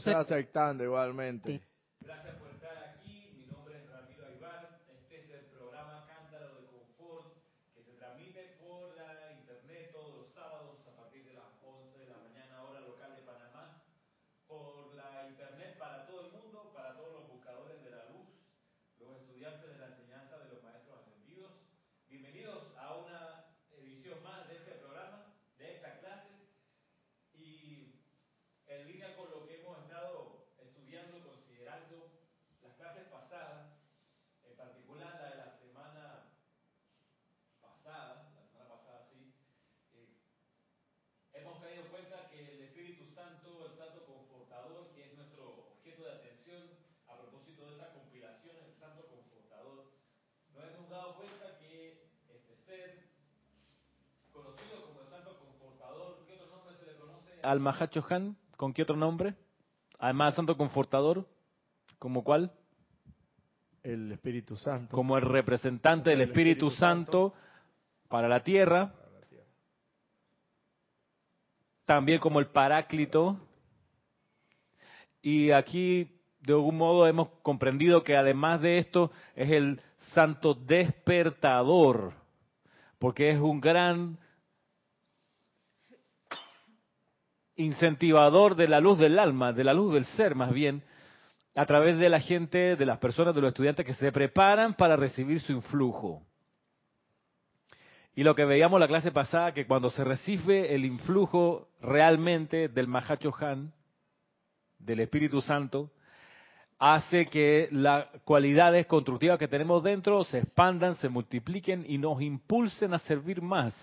sé. aceptando igualmente. Sí. Gracias por estar aquí. Mi nombre es Ramiro Aybar. Este es el programa Cántaro de Confort que se transmite por la internet todos los sábados a partir de las 11 de la mañana, hora local de Panamá. Por la internet para todo el mundo, para todos los buscadores de la luz, los estudiantes de la enseñanza de los maestros ascendidos. Bienvenidos a una edición más de este programa, de esta clase. Y en línea con lo que hemos estado estudiando, considerando las clases pasadas, en particular la de la semana pasada, la semana pasada sí, eh, hemos caído en cuenta que el Espíritu Santo, el Santo Confortador, que es nuestro objeto de atención a propósito de esta compilación, el Santo Confortador, nos hemos dado cuenta que este ser, conocido como el Santo Confortador, ¿qué otro nombre se le conoce? Al Mahacho Han, ¿con qué otro nombre? Además, Santo Confortador, ¿como cuál? El Espíritu Santo. Como el representante del El Espíritu Espíritu Santo para la tierra. también como el Paráclito. Y aquí, de algún modo, hemos comprendido que además de esto, es el Santo Despertador, porque es un gran incentivador de la luz del alma, de la luz del ser más bien, a través de la gente, de las personas, de los estudiantes que se preparan para recibir su influjo. Y lo que veíamos la clase pasada, que cuando se recibe el influjo realmente del Mahacho Han, del Espíritu Santo, hace que las cualidades constructivas que tenemos dentro se expandan, se multipliquen y nos impulsen a servir más.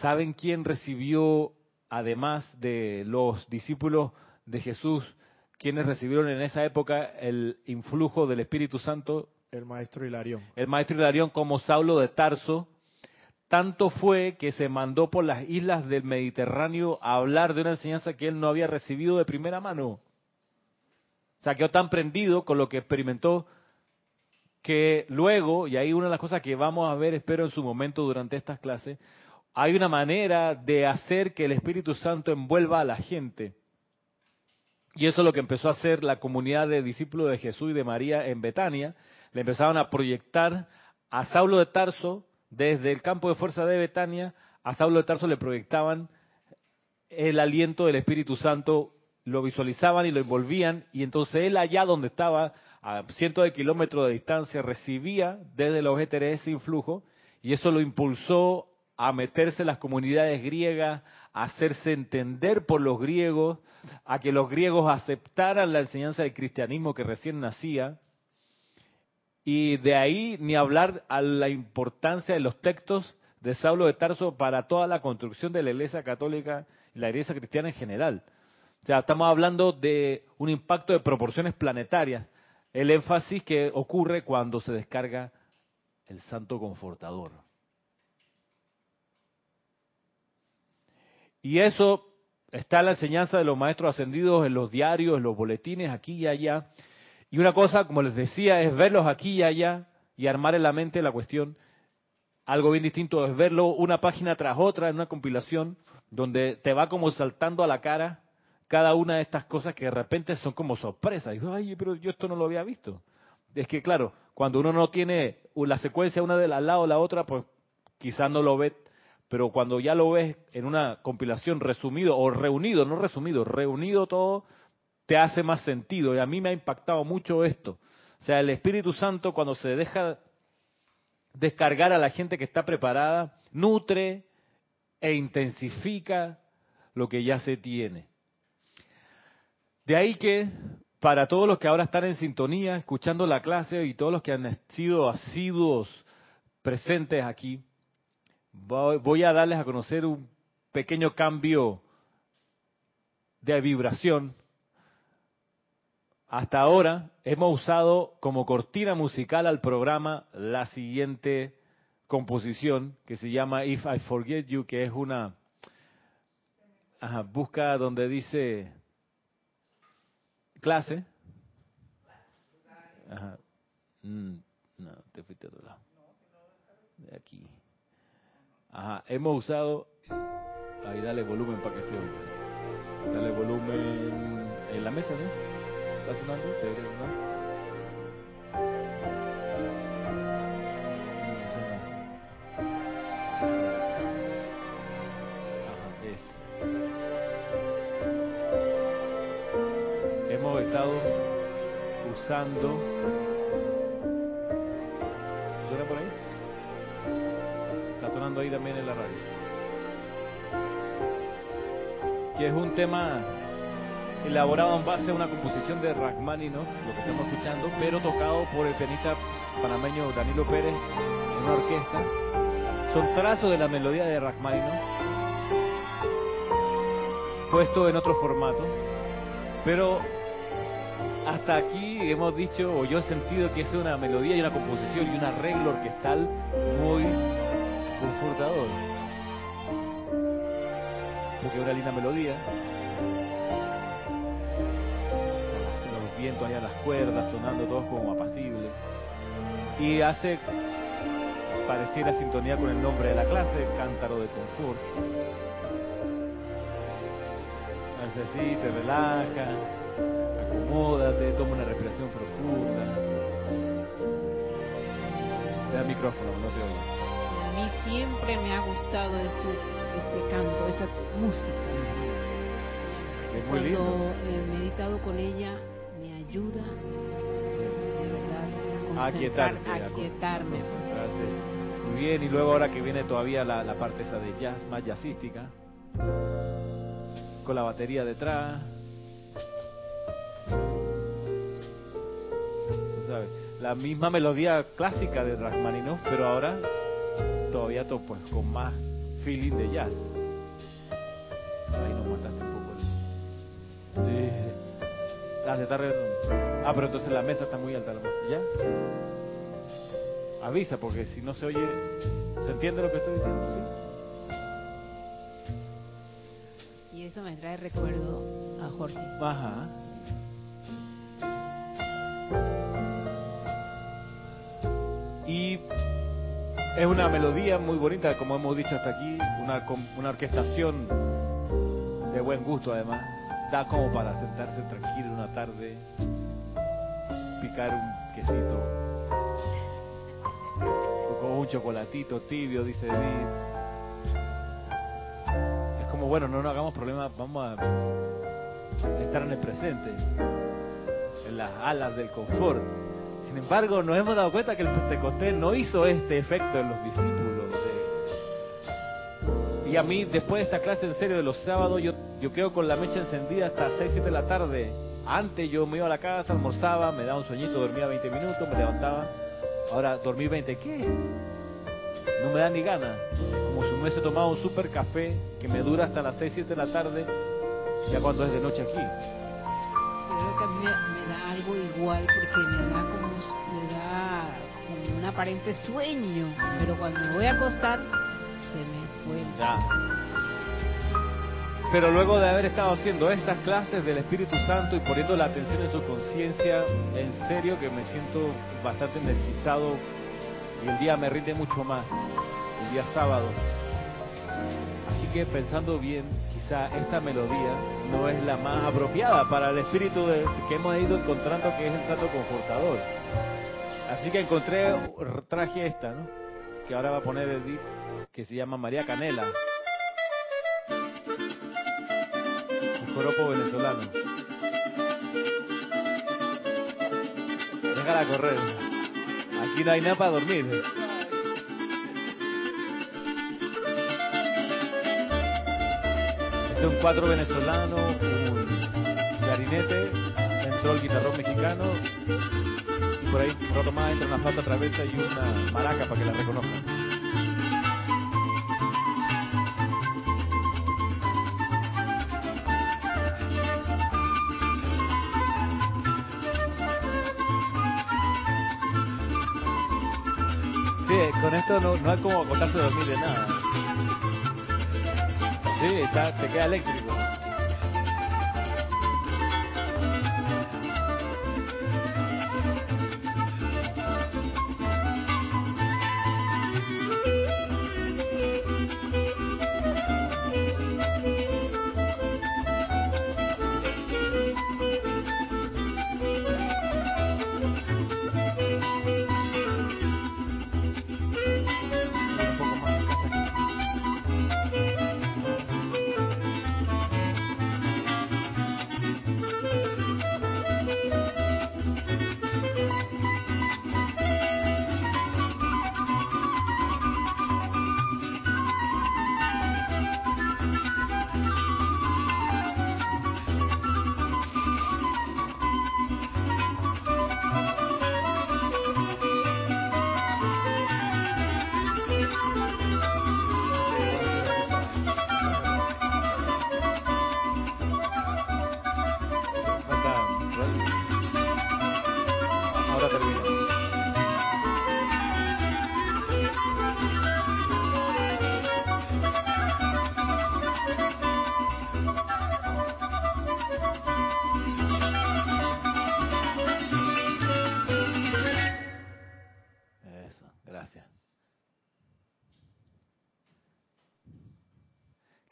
¿Saben quién recibió, además de los discípulos de Jesús, quienes recibieron en esa época el influjo del Espíritu Santo? El maestro Hilarión. El maestro Hilarión como Saulo de Tarso, tanto fue que se mandó por las islas del Mediterráneo a hablar de una enseñanza que él no había recibido de primera mano. O sea, quedó tan prendido con lo que experimentó que luego, y ahí una de las cosas que vamos a ver, espero en su momento durante estas clases, hay una manera de hacer que el Espíritu Santo envuelva a la gente. Y eso es lo que empezó a hacer la comunidad de discípulos de Jesús y de María en Betania. Le empezaron a proyectar a Saulo de Tarso desde el campo de fuerza de Betania. A Saulo de Tarso le proyectaban el aliento del Espíritu Santo, lo visualizaban y lo envolvían. Y entonces él allá donde estaba, a cientos de kilómetros de distancia, recibía desde los éteres ese influjo. Y eso lo impulsó a meterse en las comunidades griegas, a hacerse entender por los griegos, a que los griegos aceptaran la enseñanza del cristianismo que recién nacía. Y de ahí ni hablar a la importancia de los textos de Saulo de Tarso para toda la construcción de la Iglesia Católica y la Iglesia Cristiana en general. O sea, estamos hablando de un impacto de proporciones planetarias. El énfasis que ocurre cuando se descarga el Santo Confortador. Y eso está en la enseñanza de los maestros ascendidos en los diarios, en los boletines, aquí y allá. Y una cosa, como les decía, es verlos aquí y allá y armar en la mente la cuestión. Algo bien distinto es verlo una página tras otra en una compilación donde te va como saltando a la cara cada una de estas cosas que de repente son como sorpresas. Digo, ay, pero yo esto no lo había visto. Es que claro, cuando uno no tiene la secuencia una de lado de la otra, pues quizás no lo ve pero cuando ya lo ves en una compilación resumido o reunido, no resumido, reunido todo, te hace más sentido. Y a mí me ha impactado mucho esto. O sea, el Espíritu Santo cuando se deja descargar a la gente que está preparada, nutre e intensifica lo que ya se tiene. De ahí que para todos los que ahora están en sintonía, escuchando la clase y todos los que han sido asiduos presentes aquí, voy a darles a conocer un pequeño cambio de vibración. Hasta ahora hemos usado como cortina musical al programa la siguiente composición que se llama If I Forget You, que es una ajá, busca donde dice clase. Mm, no, te fuiste a otro lado. De aquí. Ajá, hemos usado. Ahí dale volumen para que se oiga. Dale volumen. En la mesa, ¿no? ¿Está sonando? ¿Debería sonar? Usando... ¿Suena por ahí? Ahí también en la radio. Que es un tema elaborado en base a una composición de Rachmaninoff, lo que estamos escuchando, pero tocado por el pianista panameño Danilo Pérez en una orquesta. Son trazos de la melodía de Rachmaninoff, puesto en otro formato, pero hasta aquí hemos dicho, o yo he sentido que es una melodía y una composición y un arreglo orquestal muy confortador. Porque una linda melodía. Los vientos allá, las cuerdas sonando todos como apacibles. Y hace pareciera sintonía con el nombre de la clase, cántaro de confort. Hace así, te relaja, acomódate, toma una respiración profunda. Te da micrófono, no te oigo. Mí siempre me ha gustado este, este canto, esa música. Es muy lindo. Cuando he meditado con ella, me ayuda de verdad A concentrar, a a aquietarme. Muy bien, y luego ahora que viene todavía la, la parte esa de jazz, más jazzística, con la batería detrás. La misma melodía clásica de Rachmaninoff, pero ahora todavía to- pues, con más feeling de jazz. Ahí nos mataste un poco. Sí. Las de tarde. Ah, pero entonces la mesa está muy alta. la mesa. ¿Ya? Avisa, porque si no se oye, ¿se entiende lo que estoy diciendo? ¿Sí? Y eso me trae recuerdo a Jorge. Ajá. Y es una melodía muy bonita, como hemos dicho hasta aquí, una, una orquestación de buen gusto además. Da como para sentarse tranquilo una tarde, picar un quesito con un chocolatito tibio, dice Edith. Es como, bueno, no nos hagamos problemas, vamos a estar en el presente, en las alas del confort. Sin embargo, nos hemos dado cuenta que el Pentecostés no hizo este efecto en los discípulos. Y a mí, después de esta clase en serio de los sábados, yo, quedo con la mecha encendida hasta 6, 7 de la tarde. Antes yo me iba a la casa, almorzaba, me daba un sueñito, dormía 20 minutos, me levantaba. Ahora, dormir 20, ¿qué? No me da ni gana. Como si me hubiese tomado un super café que me dura hasta las 6, 7 de la tarde, ya cuando es de noche aquí. Yo creo que a mí me da algo igual porque me da aparente sueño, pero cuando me voy a acostar se me fue Ya. Pero luego de haber estado haciendo estas clases del Espíritu Santo y poniendo la atención en su conciencia, en serio que me siento bastante necesitado y el día me rinde mucho más, el día sábado. Así que pensando bien, quizá esta melodía no es la más apropiada para el espíritu de- que hemos ido encontrando que es el Santo Confortador. Así que encontré, traje esta, ¿no? Que ahora va a poner Edith, que se llama María Canela. Un joropo venezolano. Déjala correr. Aquí no hay nada para dormir. Es un cuatro venezolano, un clarinete, entró el guitarrón mexicano por ahí un rato más entra una flauta travesa y una maraca para que la reconozcan. Sí, con esto no, no hay como acostarse a dormir de nada. Sí, está, te queda eléctrico.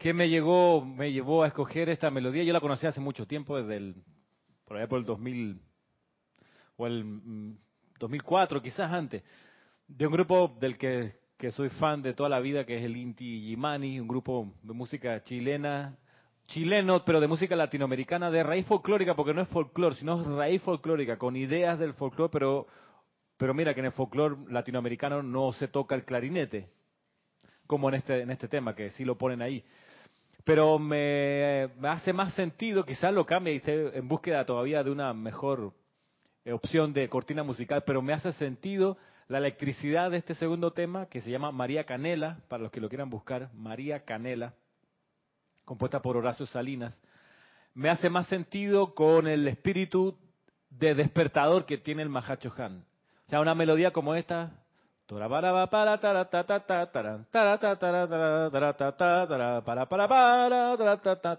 ¿Qué me llegó, me llevó a escoger esta melodía? Yo la conocí hace mucho tiempo, desde el, por allá por el 2000, o el mm, 2004, quizás antes, de un grupo del que, que soy fan de toda la vida, que es el Inti Yimani, un grupo de música chilena, chileno, pero de música latinoamericana, de raíz folclórica, porque no es folclore, sino raíz folclórica, con ideas del folclore, pero, pero mira que en el folclore latinoamericano no se toca el clarinete, como en este, en este tema, que sí lo ponen ahí. Pero me, hace más sentido, quizás lo cambie y esté en búsqueda todavía de una mejor eh, opción de cortina musical, pero me hace sentido la electricidad de este segundo tema que se llama María Canela, para los que lo quieran buscar, María Canela, compuesta por Horacio Salinas. Me hace más sentido con el espíritu de despertador que tiene el Mahacho Han. O sea, una melodía como esta,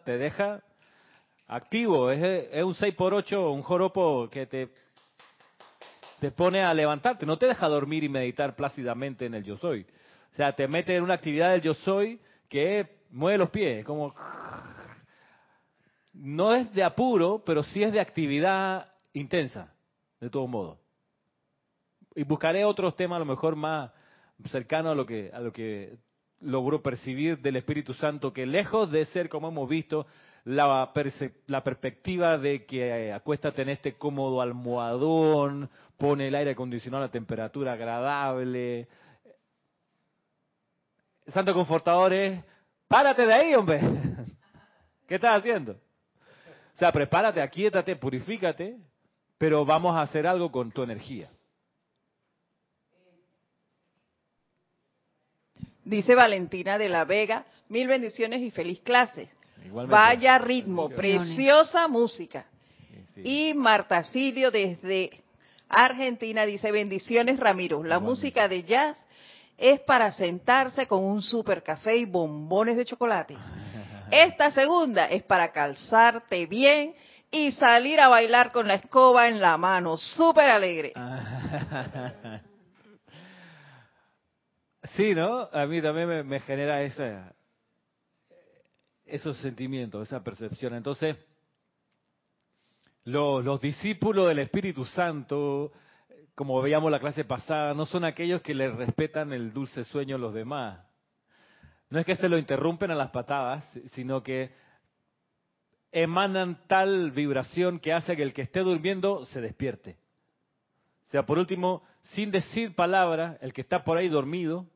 te deja activo. Es, un 6x8, un joropo que te, te pone a levantarte. No te deja dormir y meditar plácidamente en el yo soy. O sea, te mete en una actividad del yo soy que mueve los pies. Como no es de apuro, pero sí es de actividad intensa, de todo modo y buscaré otros temas a lo mejor más cercanos a lo que a lo que logró percibir del Espíritu Santo que lejos de ser como hemos visto la, la perspectiva de que acuéstate en este cómodo almohadón, pone el aire acondicionado a temperatura agradable. Santo Confortador es, párate de ahí, hombre. ¿Qué estás haciendo? O sea, prepárate, aquíétate, purifícate, pero vamos a hacer algo con tu energía. Dice Valentina de la Vega, mil bendiciones y feliz clases. Vaya ritmo, preciosa música. Y Marta Silio desde Argentina dice, bendiciones Ramiro, la música de jazz es para sentarse con un super café y bombones de chocolate. Esta segunda es para calzarte bien y salir a bailar con la escoba en la mano, súper alegre. Sí, ¿no? A mí también me, genera esa, esos sentimientos, esa percepción. Entonces, los, los discípulos del Espíritu Santo, como veíamos la clase pasada, no son aquellos que le respetan el dulce sueño a los demás. No es que se lo interrumpen a las patadas, sino que emanan tal vibración que hace que el que esté durmiendo se despierte. O sea, por último, sin decir palabra, el que está por ahí dormido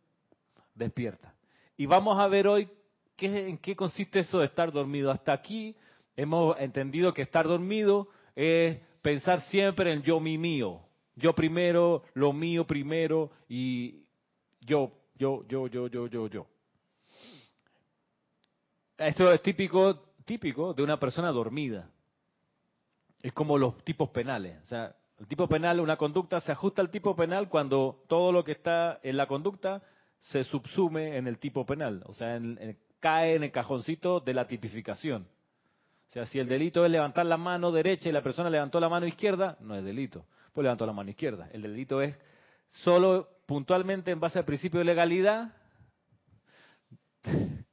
despierta. Y vamos a ver hoy qué, en qué consiste eso de estar dormido. Hasta aquí hemos entendido que estar dormido es pensar siempre en yo, mi, mío. Yo primero, lo mío primero y yo, yo, yo, yo, yo, yo, yo. Esto es típico, típico de una persona dormida. Es como los tipos penales. O sea, el tipo penal, una conducta, se ajusta al tipo penal cuando todo lo que está en la conducta se subsume en el tipo penal, o sea, cae en el cajoncito de la tipificación. O sea, si el delito es levantar la mano derecha y la persona levantó la mano izquierda, no es delito, pues levantó la mano izquierda. El delito es solo puntualmente en base al principio de legalidad,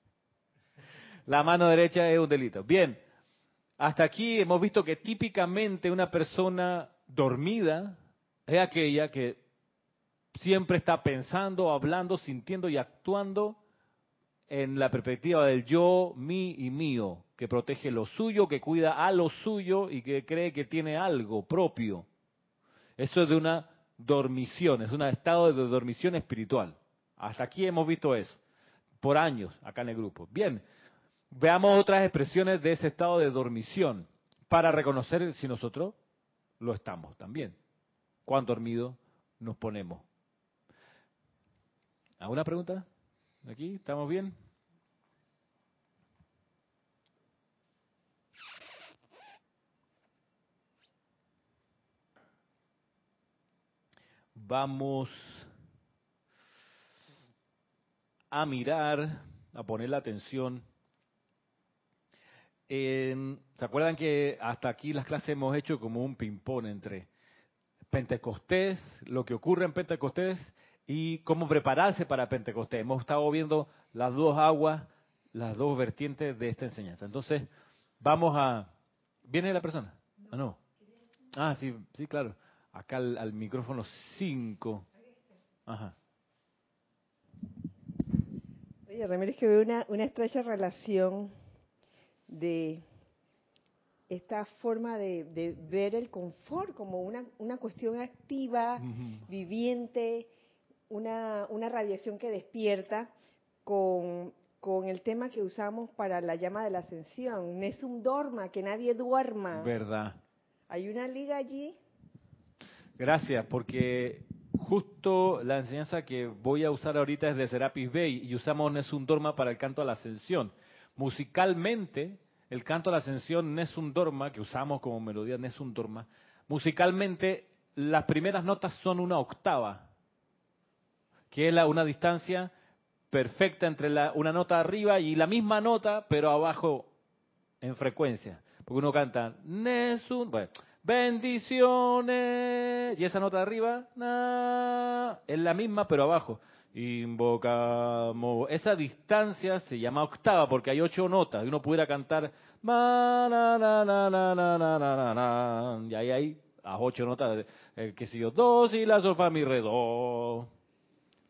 la mano derecha es un delito. Bien, hasta aquí hemos visto que típicamente una persona dormida es aquella que siempre está pensando, hablando, sintiendo y actuando en la perspectiva del yo, mi y mío, que protege lo suyo, que cuida a lo suyo y que cree que tiene algo propio. Eso es de una dormición, es un estado de dormición espiritual. Hasta aquí hemos visto eso, por años acá en el grupo. Bien, veamos otras expresiones de ese estado de dormición para reconocer si nosotros lo estamos también. Cuán dormido nos ponemos. ¿Alguna pregunta? ¿Aquí? ¿Estamos bien? Vamos a mirar, a poner la atención. ¿Se acuerdan que hasta aquí las clases hemos hecho como un ping-pong entre Pentecostés, lo que ocurre en Pentecostés y cómo prepararse para Pentecostés. Hemos estado viendo las dos aguas, las dos vertientes de esta enseñanza. Entonces, vamos a... ¿Viene la persona? Ah, no. Ah, sí, sí, claro. Acá al, micrófono 5. Ajá. Oye, Ramírez, que veo una, una estrecha relación de esta forma de, ver el confort como una, una cuestión activa, viviente, una, una radiación que despierta con, con el tema que usamos para la llama de la ascensión. Nesum dorma, que nadie duerma. Verdad. ¿Hay una liga allí? Gracias, porque justo la enseñanza que voy a usar ahorita es de Serapis Bay y usamos Nesum Dorma para el canto a la ascensión. Musicalmente, el canto a la ascensión Nessun Dorma, que usamos como melodía Nessun Dorma, musicalmente las primeras notas son una octava, que es la, una distancia perfecta entre la, una nota arriba y la misma nota, pero abajo en frecuencia. Porque uno canta Nessun, bueno, bendiciones, y esa nota de arriba es la misma, pero abajo. Invocamos. Esa distancia se llama octava porque hay ocho notas. Y uno pudiera cantar. Y ahí hay las ocho notas. El que si yo, dos y la sol, fa, mi, re, do.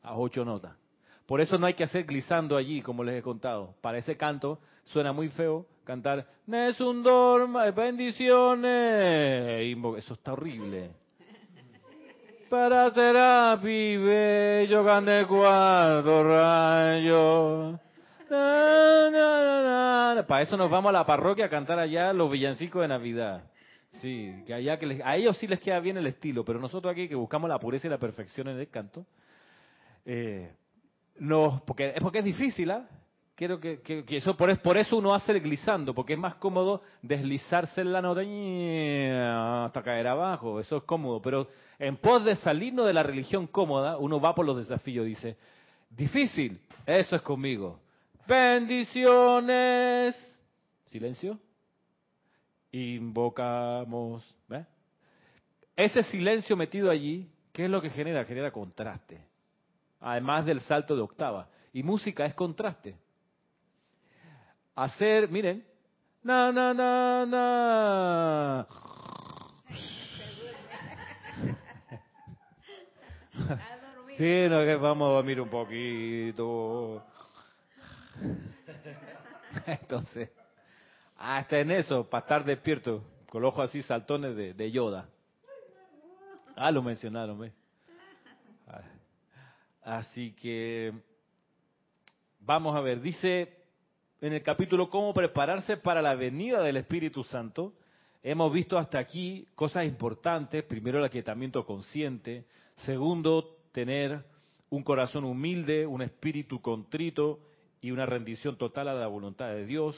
A ocho notas. Por eso no hay que hacer glissando allí, como les he contado. Para ese canto suena muy feo cantar un Dorma, bendiciones. Eso está horrible para ser pibe, yo canté cuatro rayos. Para eso nos vamos a la parroquia a cantar allá los villancicos de Navidad. Sí, que allá que a ellos sí les queda bien el estilo, pero nosotros aquí que buscamos la pureza y la perfección en el canto, eh, porque, es porque es difícil, ¿ah? quiero que, eso por, eso uno hace el glissando, porque es más cómodo deslizarse en la nota hasta caer abajo, eso es cómodo, pero en pos de salirnos de la religión cómoda, uno va por los desafíos, dice, difícil, eso es conmigo. Bendiciones. Silencio. Invocamos. Ese silencio metido allí, ¿qué es lo que genera? Genera contraste. Además del salto de octava. Y música es contraste hacer, miren, na, na, na, na. Sí, no, que vamos a dormir un poquito. Entonces, hasta en eso, para estar despierto, con los ojos así saltones de, de Yoda. Ah, lo mencionaron, ¿ves? Así que, vamos a ver, dice en el capítulo Cómo prepararse para la venida del Espíritu Santo, hemos visto hasta aquí cosas importantes. Primero, el aquietamiento consciente. Segundo, tener un corazón humilde, un espíritu contrito y una rendición total a la voluntad de Dios.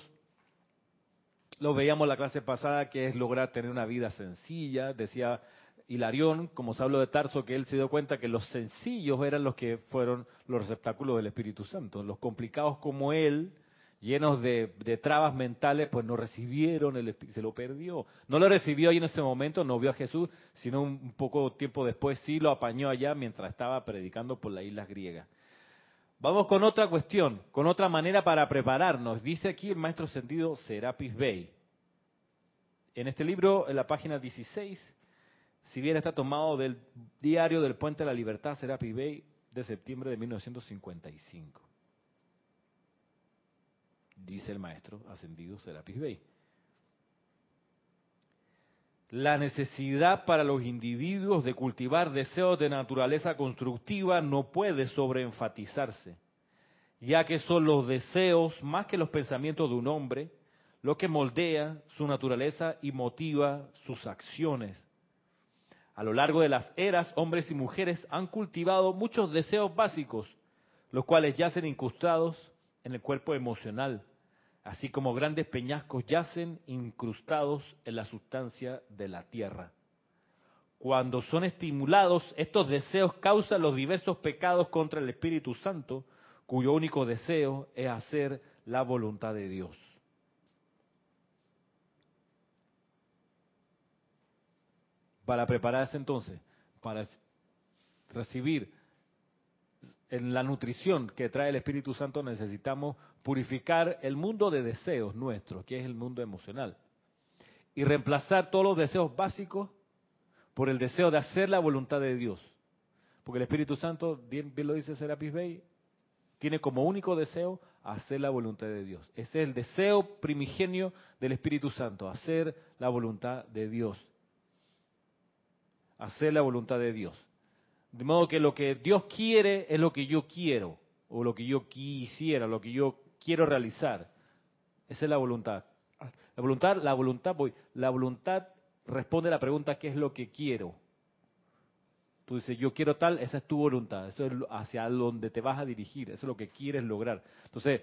Lo veíamos la clase pasada, que es lograr tener una vida sencilla. Decía Hilarión, como se habló de Tarso, que él se dio cuenta que los sencillos eran los que fueron los receptáculos del Espíritu Santo. Los complicados como él, llenos de, trabas mentales, pues no recibieron el se lo perdió. No lo recibió ahí en ese momento, no vio a Jesús, sino un, poco tiempo después sí lo apañó allá mientras estaba predicando por las islas griegas. Vamos con otra cuestión, con otra manera para prepararnos. Dice aquí el maestro sentido Serapis Bey. En este libro, en la página 16, si bien está tomado del diario del Puente de la Libertad, Serapis Bey, de septiembre de 1955 dice el maestro ascendido Serapis Bey. La necesidad para los individuos de cultivar deseos de naturaleza constructiva no puede sobreenfatizarse, ya que son los deseos más que los pensamientos de un hombre lo que moldea su naturaleza y motiva sus acciones. A lo largo de las eras, hombres y mujeres han cultivado muchos deseos básicos, los cuales yacen incrustados en el cuerpo emocional, así como grandes peñascos yacen incrustados en la sustancia de la tierra. Cuando son estimulados, estos deseos causan los diversos pecados contra el Espíritu Santo, cuyo único deseo es hacer la voluntad de Dios. Para prepararse entonces, para recibir en la nutrición que trae el Espíritu Santo necesitamos purificar el mundo de deseos nuestros, que es el mundo emocional, y reemplazar todos los deseos básicos por el deseo de hacer la voluntad de Dios. Porque el Espíritu Santo, bien, lo dice Serapis Bey, tiene como único deseo hacer la voluntad de Dios. Ese es el deseo primigenio del Espíritu Santo, hacer la voluntad de Dios. Hacer la voluntad de Dios. De modo que lo que Dios quiere es lo que yo quiero, o lo que yo quisiera, lo que yo quiero realizar. Esa es la voluntad. La voluntad, la voluntad, voy, la voluntad responde a la pregunta ¿qué es lo que quiero? Tú dices, yo quiero tal, esa es tu voluntad, eso es hacia donde te vas a dirigir, eso es lo que quieres lograr. Entonces,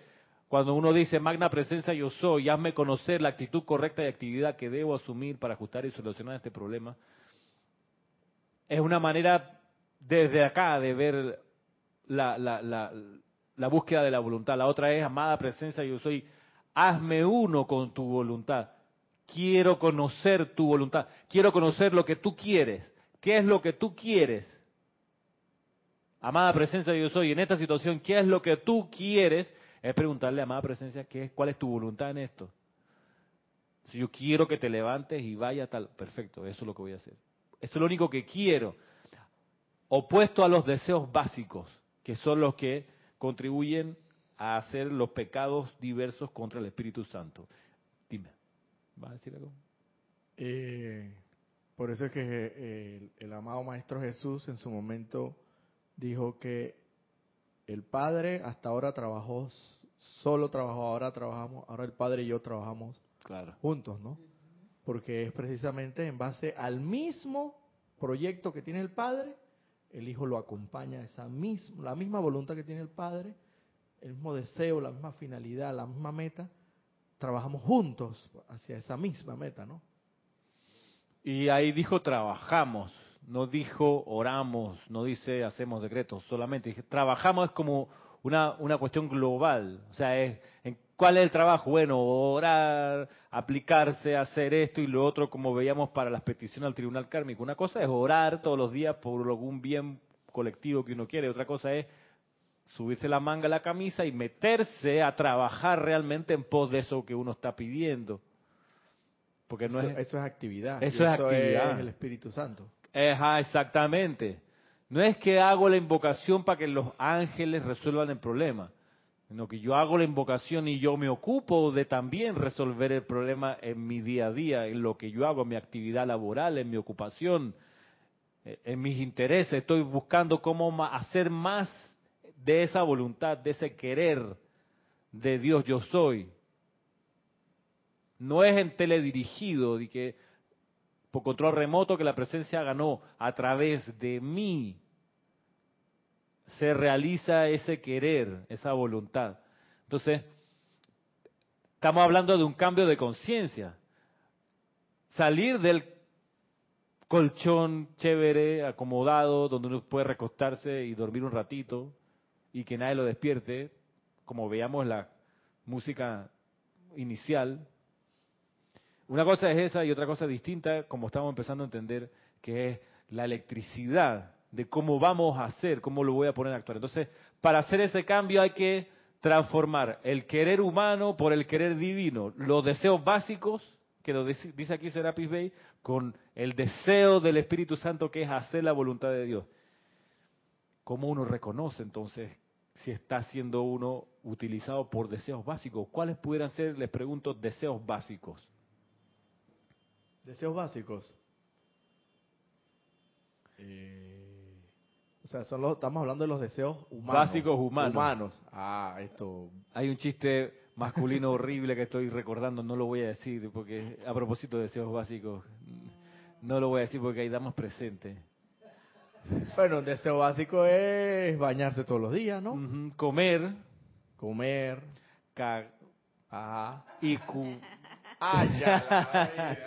cuando uno dice, magna presencia yo soy, hazme conocer la actitud correcta y actividad que debo asumir para ajustar y solucionar este problema, es una manera desde acá de ver la, búsqueda de la voluntad. La otra es, amada presencia yo soy, hazme uno con tu voluntad. Quiero conocer tu voluntad, quiero conocer lo que tú quieres ¿Qué es lo que tú quieres? Amada presencia yo soy, en esta situación, ¿qué es lo que tú quieres? Es preguntarle, amada presencia, ¿qué es, ¿cuál es tu voluntad en esto? Si yo quiero que te levantes y vaya tal, perfecto, eso es lo que voy a hacer. Eso es lo único que quiero. Opuesto a los deseos básicos, que son los que contribuyen a hacer los pecados diversos contra el Espíritu Santo. Dime, ¿vas a decir algo? Eh, por eso es que eh, el, amado Maestro Jesús en su momento dijo que el Padre hasta ahora trabajó, solo trabajó, ahora trabajamos, ahora el Padre y yo trabajamos juntos, ¿no? Porque es precisamente en base al mismo proyecto que tiene el Padre, el Hijo lo acompaña, esa misma, la misma voluntad que tiene el Padre, el mismo deseo, la misma finalidad, la misma meta, trabajamos juntos hacia esa misma meta, ¿no? Y ahí dijo trabajamos, no dijo oramos, no dice hacemos decretos, solamente dije trabajamos es como una, una cuestión global. O sea, es, ¿en ¿cuál es el trabajo? Bueno, orar, aplicarse, hacer esto y lo otro, como veíamos para las peticiones al tribunal kármico. Una cosa es orar todos los días por algún bien colectivo que uno quiere, otra cosa es subirse la manga a la camisa y meterse a trabajar realmente en pos de eso que uno está pidiendo. Porque no eso, es, eso es actividad. Eso, es actividad. Es el Espíritu Santo. Ajá, exactamente. No es que hago la invocación para que los ángeles resuelvan el problema, sino que yo hago la invocación y yo me ocupo de también resolver el problema en mi día a día, en lo que yo hago, en mi actividad laboral, en mi ocupación, eh, en mis intereses. Estoy buscando cómo hacer más de esa voluntad, de ese querer de Dios yo soy. No es en teledirigido, de que por control remoto que la presencia ganó a través de mí se realiza ese querer, esa voluntad. Entonces, estamos hablando de un cambio de conciencia. Salir del colchón chévere, acomodado, donde uno puede recostarse y dormir un ratito y que nadie lo despierte, como veíamos la música inicial, una cosa es esa y otra cosa distinta, como estamos empezando a entender, que es la electricidad de cómo vamos a hacer, cómo lo voy a poner a actuar. Entonces, para hacer ese cambio hay que transformar el querer humano por el querer divino, los deseos básicos, que lo dice aquí Serapis Bey, con el deseo del Espíritu Santo que es hacer la voluntad de Dios. ¿Cómo uno reconoce entonces si está siendo uno utilizado por deseos básicos? ¿Cuáles pudieran ser, les pregunto, deseos básicos? Deseos básicos. Eh, sea, son los, estamos hablando de los deseos humanos. Básicos humanos. Humanos. Ah, esto. Hay un chiste masculino horrible que estoy recordando, no lo voy a decir, porque a propósito de deseos básicos, no lo voy a decir porque ahí damos presente. Bueno, un deseo básico es bañarse todos los días, ¿no? Comer. Comer. Cag Ajá. Y cu Ah, ya,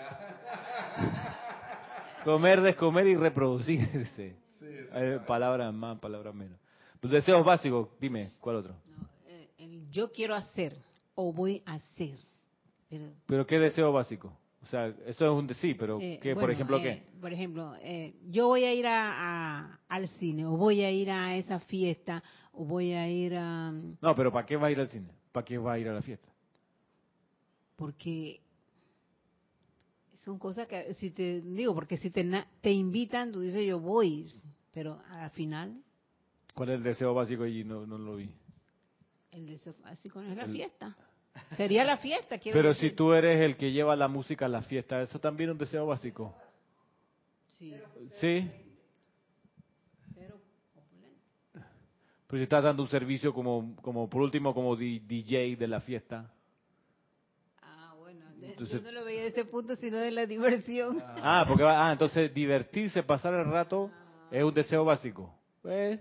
Comer, descomer y reproducirse. Palabras más, palabras menos. Tus deseos básicos, dime, ¿cuál otro? Eh, yo quiero hacer o voy a hacer. Pero, ¿qué deseo básico? O sea, eso es un decir, pero Eh, ¿qué, por ejemplo, eh, qué? Por ejemplo, eh, yo voy a ir a, a- al cine, o voy a ir a esa fiesta, o voy a ir a... No, pero ¿para qué va a ir al cine? ¿Para qué va a ir a la fiesta? Porque son cosas que, si te digo, porque si te, na- te invitan, tú dices yo voy, pero al final ¿Cuál es el deseo básico allí? No, no lo vi. el deseo básico no es la El- fiesta. Sería la fiesta, quiero Pero decir. si tú eres el que lleva la música a la fiesta, ¿eso también es un deseo básico? Sí. Sí. Pero si estás dando un servicio como, como por último, como DJ de la fiesta. Ah, bueno, Entonces- yo no lo veía de ese punto, sino de la diversión. Ah, porque va- ah, entonces divertirse, pasar el rato, es un deseo básico. Eh,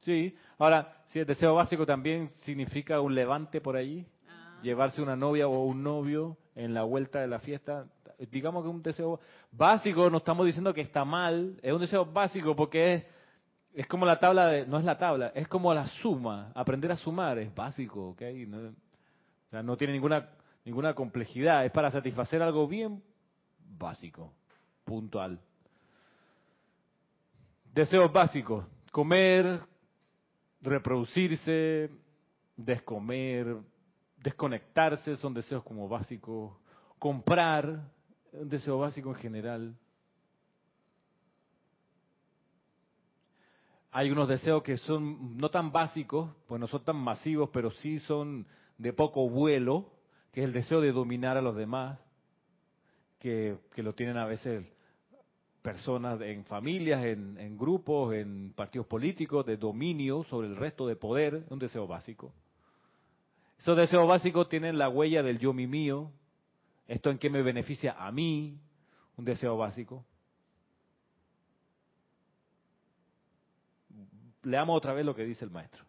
sí. Ahora, si el deseo básico también significa un levante por allí, llevarse una novia o un novio en la vuelta de la fiesta, digamos que un deseo básico, no estamos diciendo que está mal, es un deseo básico porque es, es como la tabla de, no es la tabla, es como la suma, aprender a sumar es básico, ¿ok? No, o sea, no tiene ninguna, ninguna complejidad, es para satisfacer algo bien básico, puntual. Deseos básicos, comer, reproducirse, descomer, desconectarse, son deseos como básicos, comprar, un deseo básico en general. Hay unos deseos que son no tan básicos, pues no son tan masivos, pero sí son de poco vuelo, que es el deseo de dominar a los demás, que, que lo tienen a veces personas en familias, en, en grupos, en partidos políticos, de dominio sobre el resto de poder, un deseo básico. Esos deseos básicos tienen la huella del yo mi mío, esto en qué me beneficia a mí, un deseo básico. Leamos otra vez lo que dice el maestro.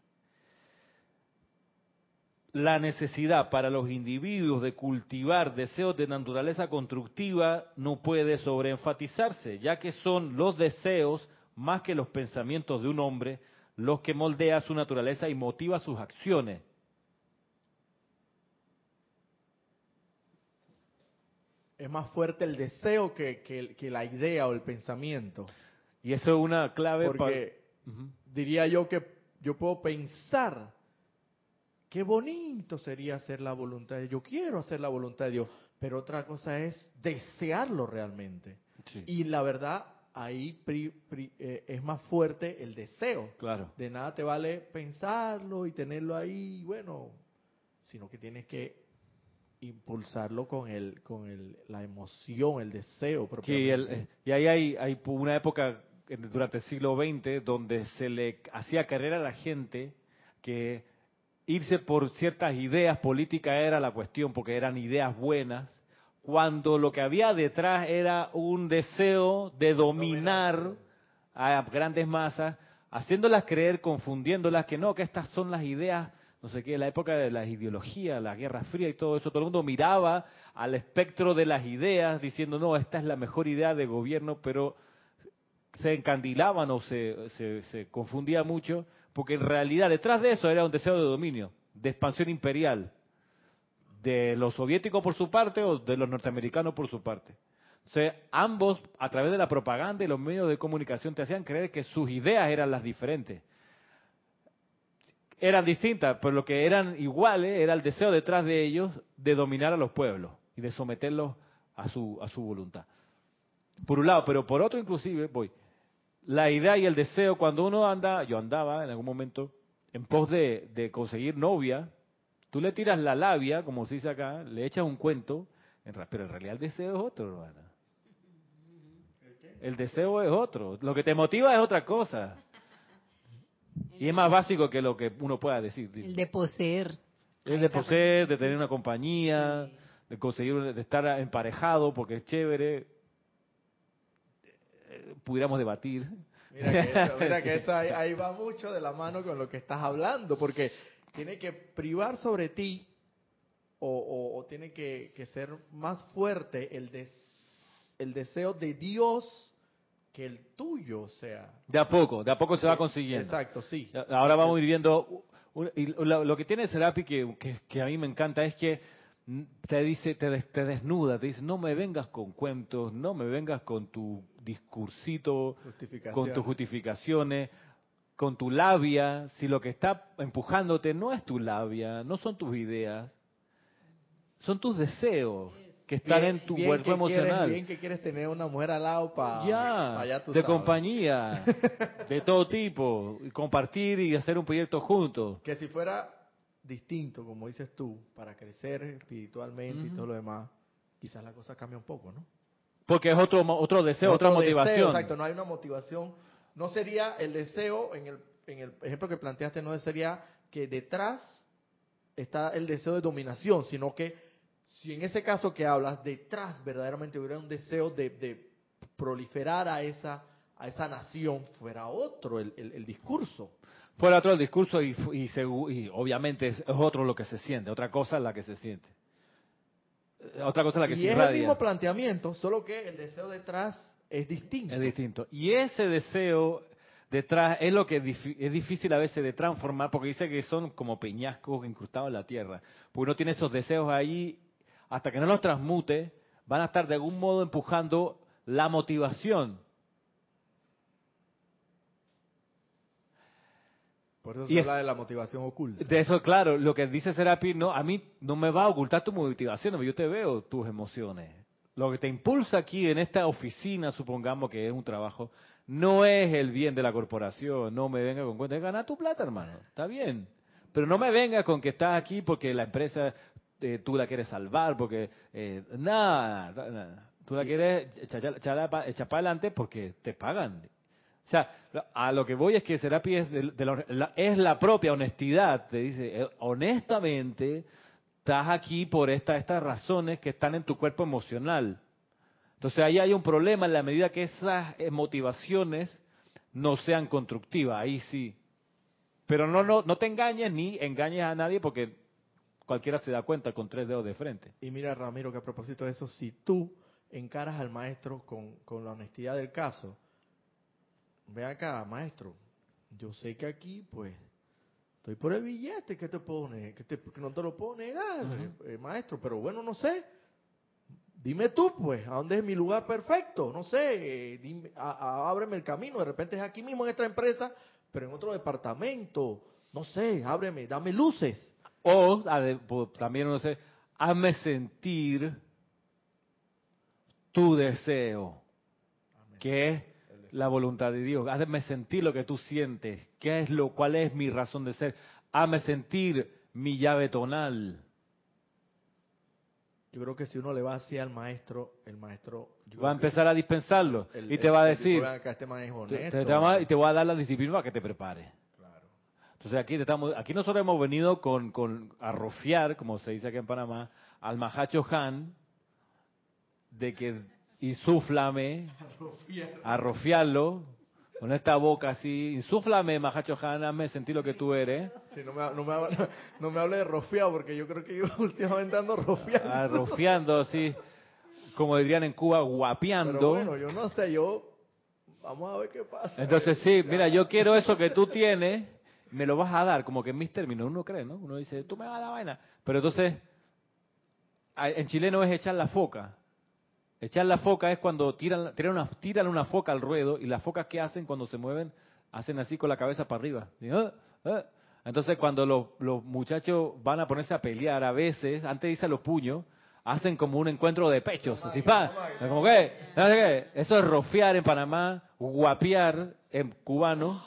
La necesidad para los individuos de cultivar deseos de naturaleza constructiva no puede sobreenfatizarse, ya que son los deseos, más que los pensamientos de un hombre, los que moldea su naturaleza y motiva sus acciones. Es más fuerte el deseo que, que- que la idea o el pensamiento. Y eso es una clave para... Porque diría yo que yo puedo pensar qué bonito sería hacer la voluntad de Dios. Yo quiero hacer la voluntad de Dios, pero otra cosa es desearlo realmente. Sí, Y la verdad, ahí pri- pri- eh, es más fuerte el deseo. claro. De nada te vale pensarlo y tenerlo ahí, bueno, sino que tienes que impulsarlo con el con el, la emoción, el deseo. Sí, el- propiamente. y ahí hay, hay una época durante el siglo XX donde se le hacía carrera a la gente que irse por ciertas ideas políticas era la cuestión, porque eran ideas buenas, cuando lo que había detrás era un deseo de dominar a grandes masas, haciéndolas creer, confundiéndolas, que no, que estas son las ideas, no sé qué, la época de las ideologías, la Guerra Fría y todo eso, todo el mundo miraba al espectro de las ideas diciendo, no, esta es la mejor idea de gobierno, pero se encandilaban o se, se, se confundía mucho, porque en realidad detrás de eso era un deseo de dominio, de expansión imperial, de los soviéticos por su parte o de los norteamericanos por su parte. O sea, ambos, a través de la propaganda y los medios de comunicación, te hacían creer que sus ideas eran las diferentes. Eran distintas, pero lo que eran iguales era el deseo detrás de ellos de dominar a los pueblos y de someterlos a su, a su voluntad. Por un lado, pero por otro inclusive, voy, la idea y el deseo, cuando uno anda, yo andaba en algún momento en pos de, de conseguir novia, tú le tiras la labia, como se dice acá, le echas un cuento, pero en realidad el deseo es otro, hermana. El deseo es otro. Lo que te motiva es otra cosa. Y es más básico que lo que uno pueda decir. El de poseer. Es de poseer, de tener una compañía, de conseguir, de estar emparejado porque es chévere. Pudiéramos debatir. Mira que eso, mira que eso ahí, ahí va mucho de la mano con lo que estás hablando, porque tiene que privar sobre ti o, o- o tiene que, que ser más fuerte el, des- el deseo de Dios que el tuyo, o sea. De a poco, de a poco se va consiguiendo. Exacto, sí. Ahora vamos a ir viendo. un- y lo, lo que tiene Serapi que, que, que a mí me encanta es que te dice, te, te, desnuda, te dice, no me vengas con cuentos, no me vengas con tu discursito, con tus justificaciones, con tu labia, si lo que está empujándote no es tu labia, no son tus ideas, son tus deseos que están en tu cuerpo emocional. bien que quieres tener una mujer al lado para de compañía, de todo tipo, y compartir y hacer un proyecto juntos. Que si fuera distinto, como dices tú, para crecer espiritualmente y todo lo demás, quizás la cosa cambia un poco, ¿no? Porque es otro otro deseo, otra motivación. exacto, no hay una motivación. No sería el deseo, en el, en el ejemplo que planteaste, no sería que detrás está el deseo de dominación, sino que si en ese caso que hablas, detrás verdaderamente hubiera un deseo de, proliferar a esa, a esa nación, fuera otro el, el discurso fuera otro el discurso y, y, obviamente es, otro lo que se siente, otra cosa es la que se siente. Eh, otra cosa es la que y es el mismo planteamiento, solo que el deseo detrás es distinto. Es distinto. Y ese deseo detrás es lo que es difícil a veces de transformar, porque dice que son como peñascos incrustados en la tierra. Porque uno tiene esos deseos ahí, hasta que no los transmute, van a estar de algún modo empujando la motivación Por eso se habla de la motivación oculta. De eso, claro, lo que dice Serapi, no, a mí no me va a ocultar tu motivación, yo te veo tus emociones. Lo que te impulsa aquí en esta oficina, supongamos que es un trabajo, no es el bien de la corporación, no me venga con cuenta de ganar tu plata, hermano, está bien. Pero no me venga con que estás aquí porque la empresa eh, tú la quieres salvar, porque eh, nada, nada, tú la quieres echar, echar para adelante porque te pagan. O sea, a lo que voy es que Serapi es, la, es la propia honestidad. Te dice, eh, honestamente, estás aquí por esta, estas razones que están en tu cuerpo emocional. Entonces ahí hay un problema en la medida que esas motivaciones no sean constructivas. Ahí sí. Pero no, no, no te engañes ni engañes a nadie porque cualquiera se da cuenta con tres dedos de frente. Y mira, Ramiro, que a propósito de eso, si tú encaras al maestro con la honestidad del caso, Ve acá, maestro. Yo sé que aquí, pues, estoy por el billete que te pone, que, te, que no te lo puedo negar, eh, eh, maestro, pero bueno, no sé. Dime tú, pues, ¿a dónde es mi lugar perfecto? No sé, eh, dime, ábreme el camino. De repente es aquí mismo en esta empresa, pero en otro departamento. No sé, ábreme, dame luces. O también, no sé, hazme sentir tu deseo, que es la voluntad de Dios. Hazme sentir lo que tú sientes. ¿Qué es lo, cuál es mi razón de ser? Hazme sentir mi llave tonal. Yo creo que si uno le va así al maestro, el maestro va a empezar a dispensarlo y te va a decir, este y te voy a dar la disciplina para que te prepare. Entonces aquí estamos, aquí nosotros hemos venido con, con a rofiar, como se dice aquí en Panamá, al Mahacho Han, de que insúflame, arrofiarlo, con esta boca así, insúflame, Mahacho hazme sentir lo que tú eres. Sí, no me, no me, no me hable de rofiado, porque yo creo que yo últimamente ando rofiando. Arrofiando, así, como dirían en Cuba, guapeando. Pero bueno, yo no sé, yo, vamos a ver qué pasa. Entonces sí, mira, yo quiero eso que tú tienes, me lo vas a dar, como que en mis términos, uno cree, ¿no? Uno dice, tú me vas a dar vaina. Pero entonces, en chileno es echar la foca. Echar la foca es cuando tiran, tiran, una, tiran una foca al ruedo y las focas que hacen cuando se mueven, hacen así con la cabeza para arriba. Ah, ah". Entonces cuando los, muchachos van a ponerse a pelear, a veces, antes a los puños, hacen como un encuentro de pechos, así pa, como que, eso es rofiar en Panamá, guapear en cubano,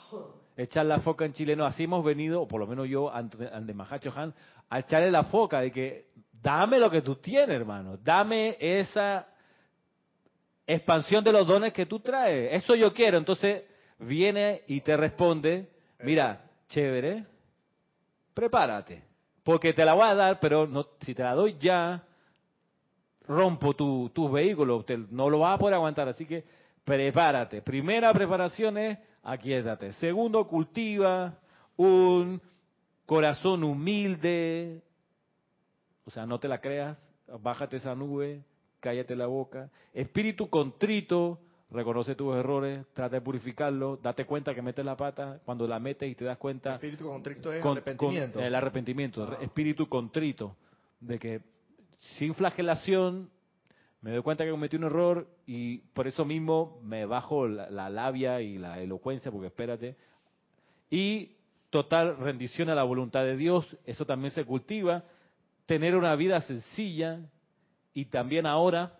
echar la foca en chileno, así hemos venido, o por lo menos yo, ante, Mahacho Han, a echarle la foca de que dame lo que tú tienes, hermano, dame esa expansión de los dones que tú traes. Eso yo quiero. Entonces viene y te responde, mira, chévere, prepárate, porque te la voy a dar, pero no, si te la doy ya, rompo tu, tus vehículos, no lo vas a poder aguantar, así que prepárate. Primera preparación es aquíétate. Segundo, cultiva un corazón humilde, o sea, no te la creas, bájate esa nube, cállate la boca. Espíritu contrito, reconoce tus errores, trata de purificarlo, date cuenta que metes la pata, cuando la metes y te das cuenta. Espíritu contrito es arrepentimiento. el arrepentimiento, espíritu contrito, de que sin flagelación, me doy cuenta que cometí un error y por eso mismo me bajo la, labia y la elocuencia, porque espérate, y total rendición a la voluntad de Dios, eso también se cultiva, tener una vida sencilla y también ahora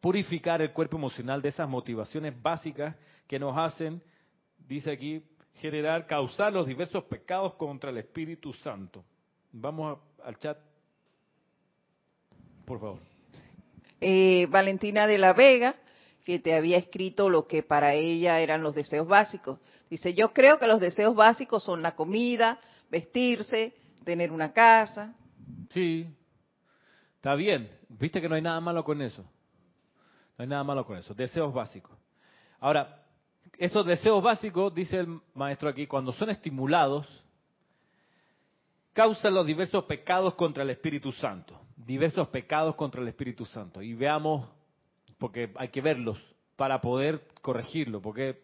purificar el cuerpo emocional de esas motivaciones básicas que nos hacen, dice aquí, generar, causar los diversos pecados contra el Espíritu Santo. Vamos al chat, por favor. Eh, Valentina de la Vega, que te había escrito lo que para ella eran los deseos básicos. Dice, yo creo que los deseos básicos son la comida, vestirse, tener una casa. Sí, está bien. Viste que no hay nada malo con eso. No hay nada malo con eso. Deseos básicos. Ahora, esos deseos básicos, dice el maestro aquí, cuando son estimulados, causan los diversos pecados contra el Espíritu Santo. Diversos pecados contra el Espíritu Santo. Y veamos, porque hay que verlos para poder corregirlo, porque,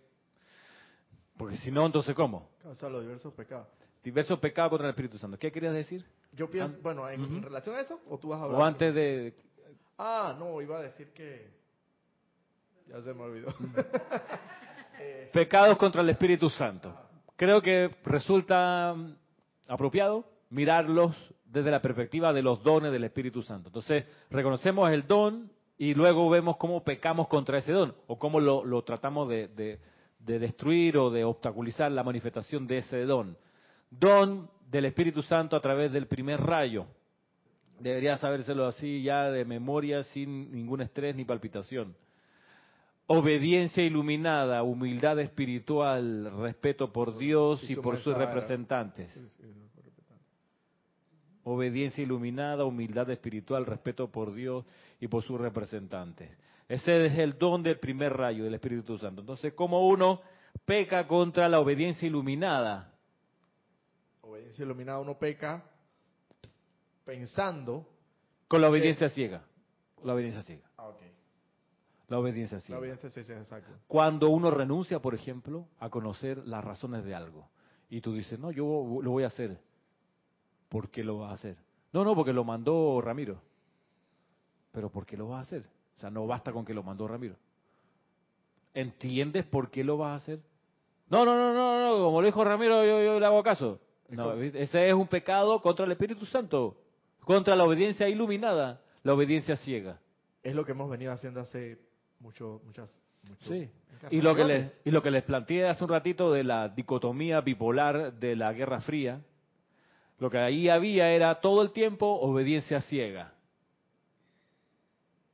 porque si no, entonces ¿cómo? Causa los diversos pecados. Diversos pecados contra el Espíritu Santo. ¿Qué querías decir? Yo pienso, bueno, en, relación a eso, o tú vas a hablar. O antes de... Ah, no, iba a decir que... Ya se me olvidó. pecados contra el Espíritu Santo. Creo que resulta apropiado mirarlos desde la perspectiva de los dones del Espíritu Santo. Entonces, reconocemos el don y luego vemos cómo pecamos contra ese don o cómo lo, tratamos de, de, destruir o de obstaculizar la manifestación de ese don. Don del Espíritu Santo a través del primer rayo. Debería sabérselo así ya de memoria sin ningún estrés ni palpitación obediencia iluminada, humildad espiritual, respeto por Dios y, por sus representantes. Obediencia iluminada, humildad espiritual, respeto por Dios y por sus representantes. Ese es el don del primer rayo del Espíritu Santo. Entonces, ¿cómo uno peca contra la obediencia iluminada? Obediencia iluminada, uno peca pensando. Con la obediencia ciega. La obediencia ciega. Ah, okay. La obediencia sí. La obediencia sí, exacto. Cuando uno renuncia, por ejemplo, a conocer las razones de algo. Y tú dices, no, yo lo voy a hacer. ¿Por qué lo vas a hacer? No, no, porque lo mandó Ramiro. Pero ¿por qué lo vas a hacer? O sea, no basta con que lo mandó Ramiro. ¿Entiendes por qué lo vas a hacer? No, no, no, no, no, como lo dijo Ramiro, yo, yo le hago caso. No, ese es un pecado contra el Espíritu Santo, contra la obediencia iluminada, la obediencia ciega. Es lo que hemos venido haciendo hace mucho, muchas... sí. Y lo, que les, y lo que les planteé hace un ratito de la dicotomía bipolar de la Guerra Fría, lo que ahí había era todo el tiempo obediencia ciega.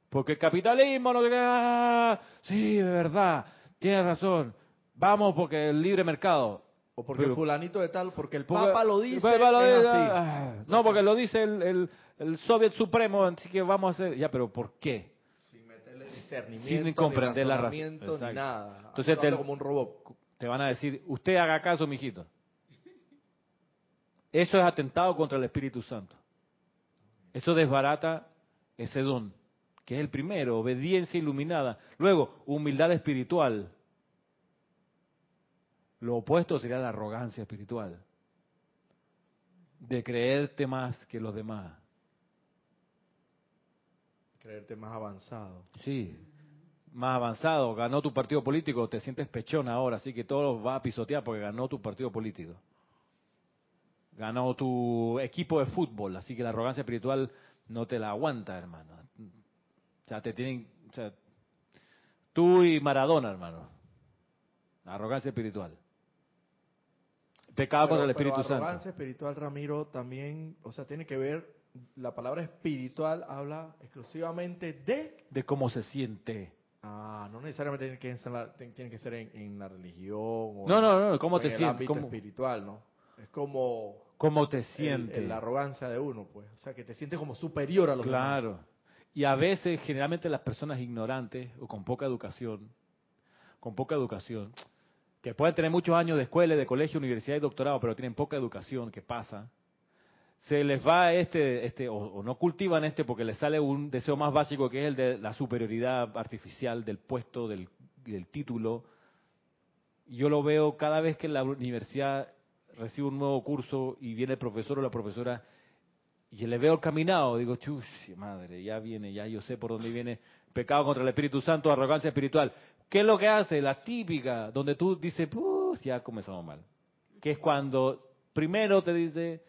Porque el capitalismo no te sí, de verdad, tienes razón, vamos porque el libre mercado. O porque el fulanito de tal, porque el Papa lo dice. Ah, no, porque lo dice el, el, el Soviet Supremo, así que vamos a hacer. Ya, pero ¿por qué? sin comprender la razón. nada. Entonces te, como un robot. te van a decir, usted haga caso, mijito. Eso es atentado contra el Espíritu Santo. Eso desbarata ese don, que es el primero, obediencia iluminada. Luego, humildad espiritual. Lo opuesto sería la arrogancia espiritual, de creerte más que los demás creerte más avanzado. Sí, más avanzado. Ganó tu partido político, te sientes pechón ahora, así que todo va a pisotear porque ganó tu partido político. Ganó tu equipo de fútbol, así que la arrogancia espiritual no te la aguanta, hermano. O sea, te tienen, o sea, tú y Maradona, hermano. La arrogancia espiritual. Pecado contra el Espíritu pero Santo. arrogancia espiritual, Ramiro, también, o sea, tiene que ver la palabra espiritual habla exclusivamente de... De cómo se siente. Ah, no necesariamente tiene que ser, tiene que ser en, la religión. O no, no, no, cómo te en sientes. ámbito espiritual, ¿no? Es como... Cómo te sientes. la arrogancia de uno, pues. O sea, que te sientes como superior a los claro. demás. Claro. Y a veces, generalmente las personas ignorantes o con poca educación, con poca educación, que pueden tener muchos años de escuela, de colegio, universidad y doctorado, pero tienen poca educación, ¿qué pasa? se les va este, este o, no cultivan este porque les sale un deseo más básico que es el de la superioridad artificial del puesto, del, del título. Yo lo veo cada vez que la universidad recibe un nuevo curso y viene el profesor o la profesora y le veo el caminado, digo, chus, madre, ya viene, ya yo sé por dónde viene pecado contra el Espíritu Santo, arrogancia espiritual. ¿Qué es lo que hace? La típica, donde tú dices, ya comenzamos mal. Que es cuando primero te dice,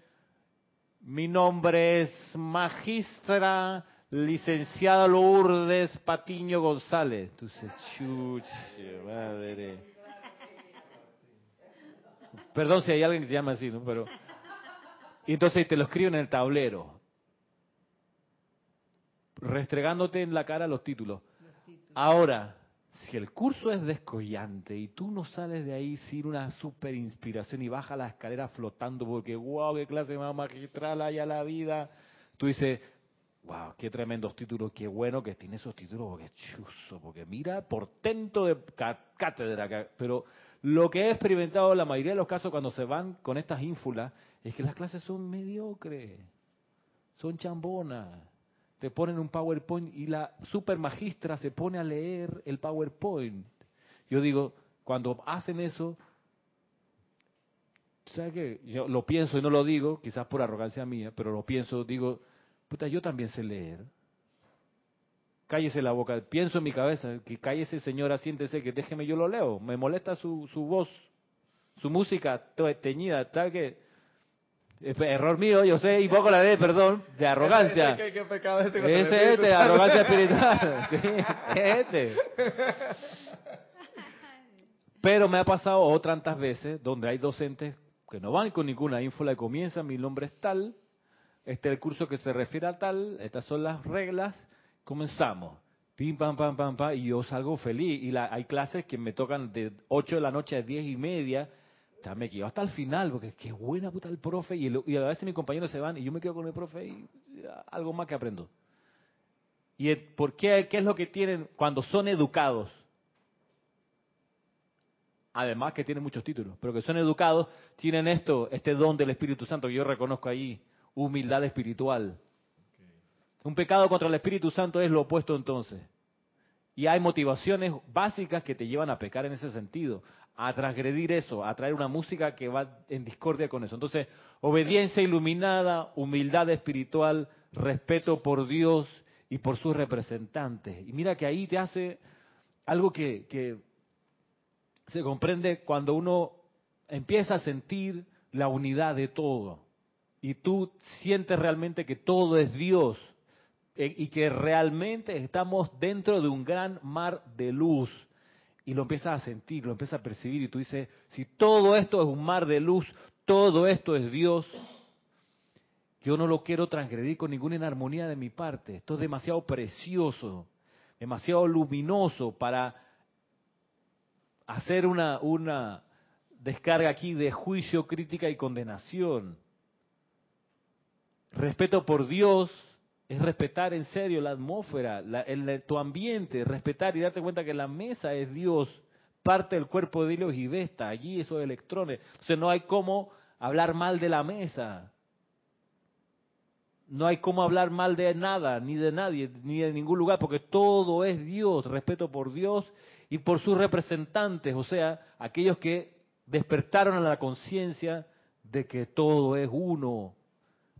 mi nombre es magistra licenciada Lourdes Patiño González. Tú dices, chuche, madre. Perdón si hay alguien que se llama así, ¿no? Pero y entonces te lo escriben en el tablero, restregándote en la cara los títulos. Ahora, si el curso es descollante y tú no sales de ahí sin una super inspiración y baja la escalera flotando porque, wow, qué clase más magistral hay a la vida, tú dices, wow, qué tremendos títulos, qué bueno que tiene esos títulos, porque chuzo, porque mira, portento de cátedra. Pero lo que he experimentado en la mayoría de los casos cuando se van con estas ínfulas es que las clases son mediocres, son chambonas. Te ponen un PowerPoint y la super magistra se pone a leer el PowerPoint. Yo digo, cuando hacen eso, ¿sabes qué? Yo lo pienso y no lo digo, quizás por arrogancia mía, pero lo pienso, digo, puta, yo también sé leer. Cállese la boca, pienso en mi cabeza, que cállese señora, siéntese, que déjeme, yo lo leo. Me molesta su, su voz, su música teñida, tal que Error mío, yo sé, y poco la de, perdón, de arrogancia. ¿Qué, qué, pecado este Ese es este, arrogancia espiritual. Sí, este. Pero me ha pasado otras tantas veces donde hay docentes que no van con ninguna ínfola y comienzan, mi nombre es tal, este es el curso que se refiere a tal, estas son las reglas, comenzamos. Pim, pam, pam, pam, pam, y yo salgo feliz. Y la, hay clases que me tocan de 8 de la noche a 10 y media, me quedo hasta el final, porque qué buena puta el profe, y, a veces mis compañeros se van y yo me quedo con el profe y algo más que aprendo. ¿Y por qué, qué es lo que tienen cuando son educados? Además que tienen muchos títulos, pero que son educados, tienen esto, este don del Espíritu Santo que yo reconozco ahí, humildad espiritual. Un pecado contra el Espíritu Santo es lo opuesto entonces. Y hay motivaciones básicas que te llevan a pecar en ese sentido a transgredir eso, a traer una música que va en discordia con eso. Entonces, obediencia iluminada, humildad espiritual, respeto por Dios y por sus representantes. Y mira que ahí te hace algo que, que se comprende cuando uno empieza a sentir la unidad de todo. Y tú sientes realmente que todo es Dios eh, y que realmente estamos dentro de un gran mar de luz y lo empiezas a sentir, lo empiezas a percibir y tú dices, si todo esto es un mar de luz, todo esto es Dios, yo no lo quiero transgredir con ninguna inarmonía de mi parte. Esto es demasiado precioso, demasiado luminoso para hacer una, una descarga aquí de juicio, crítica y condenación. Respeto por Dios, es respetar en serio la atmósfera, el, tu ambiente, respetar y darte cuenta que la mesa es Dios, parte del cuerpo de Dios y Vesta, allí esos electrones. Entonces no hay cómo hablar mal de la mesa. No hay cómo hablar mal de nada, ni de nadie, ni de ningún lugar, porque todo es Dios, respeto por Dios y por sus representantes, o sea, aquellos que despertaron a la conciencia de que todo es uno,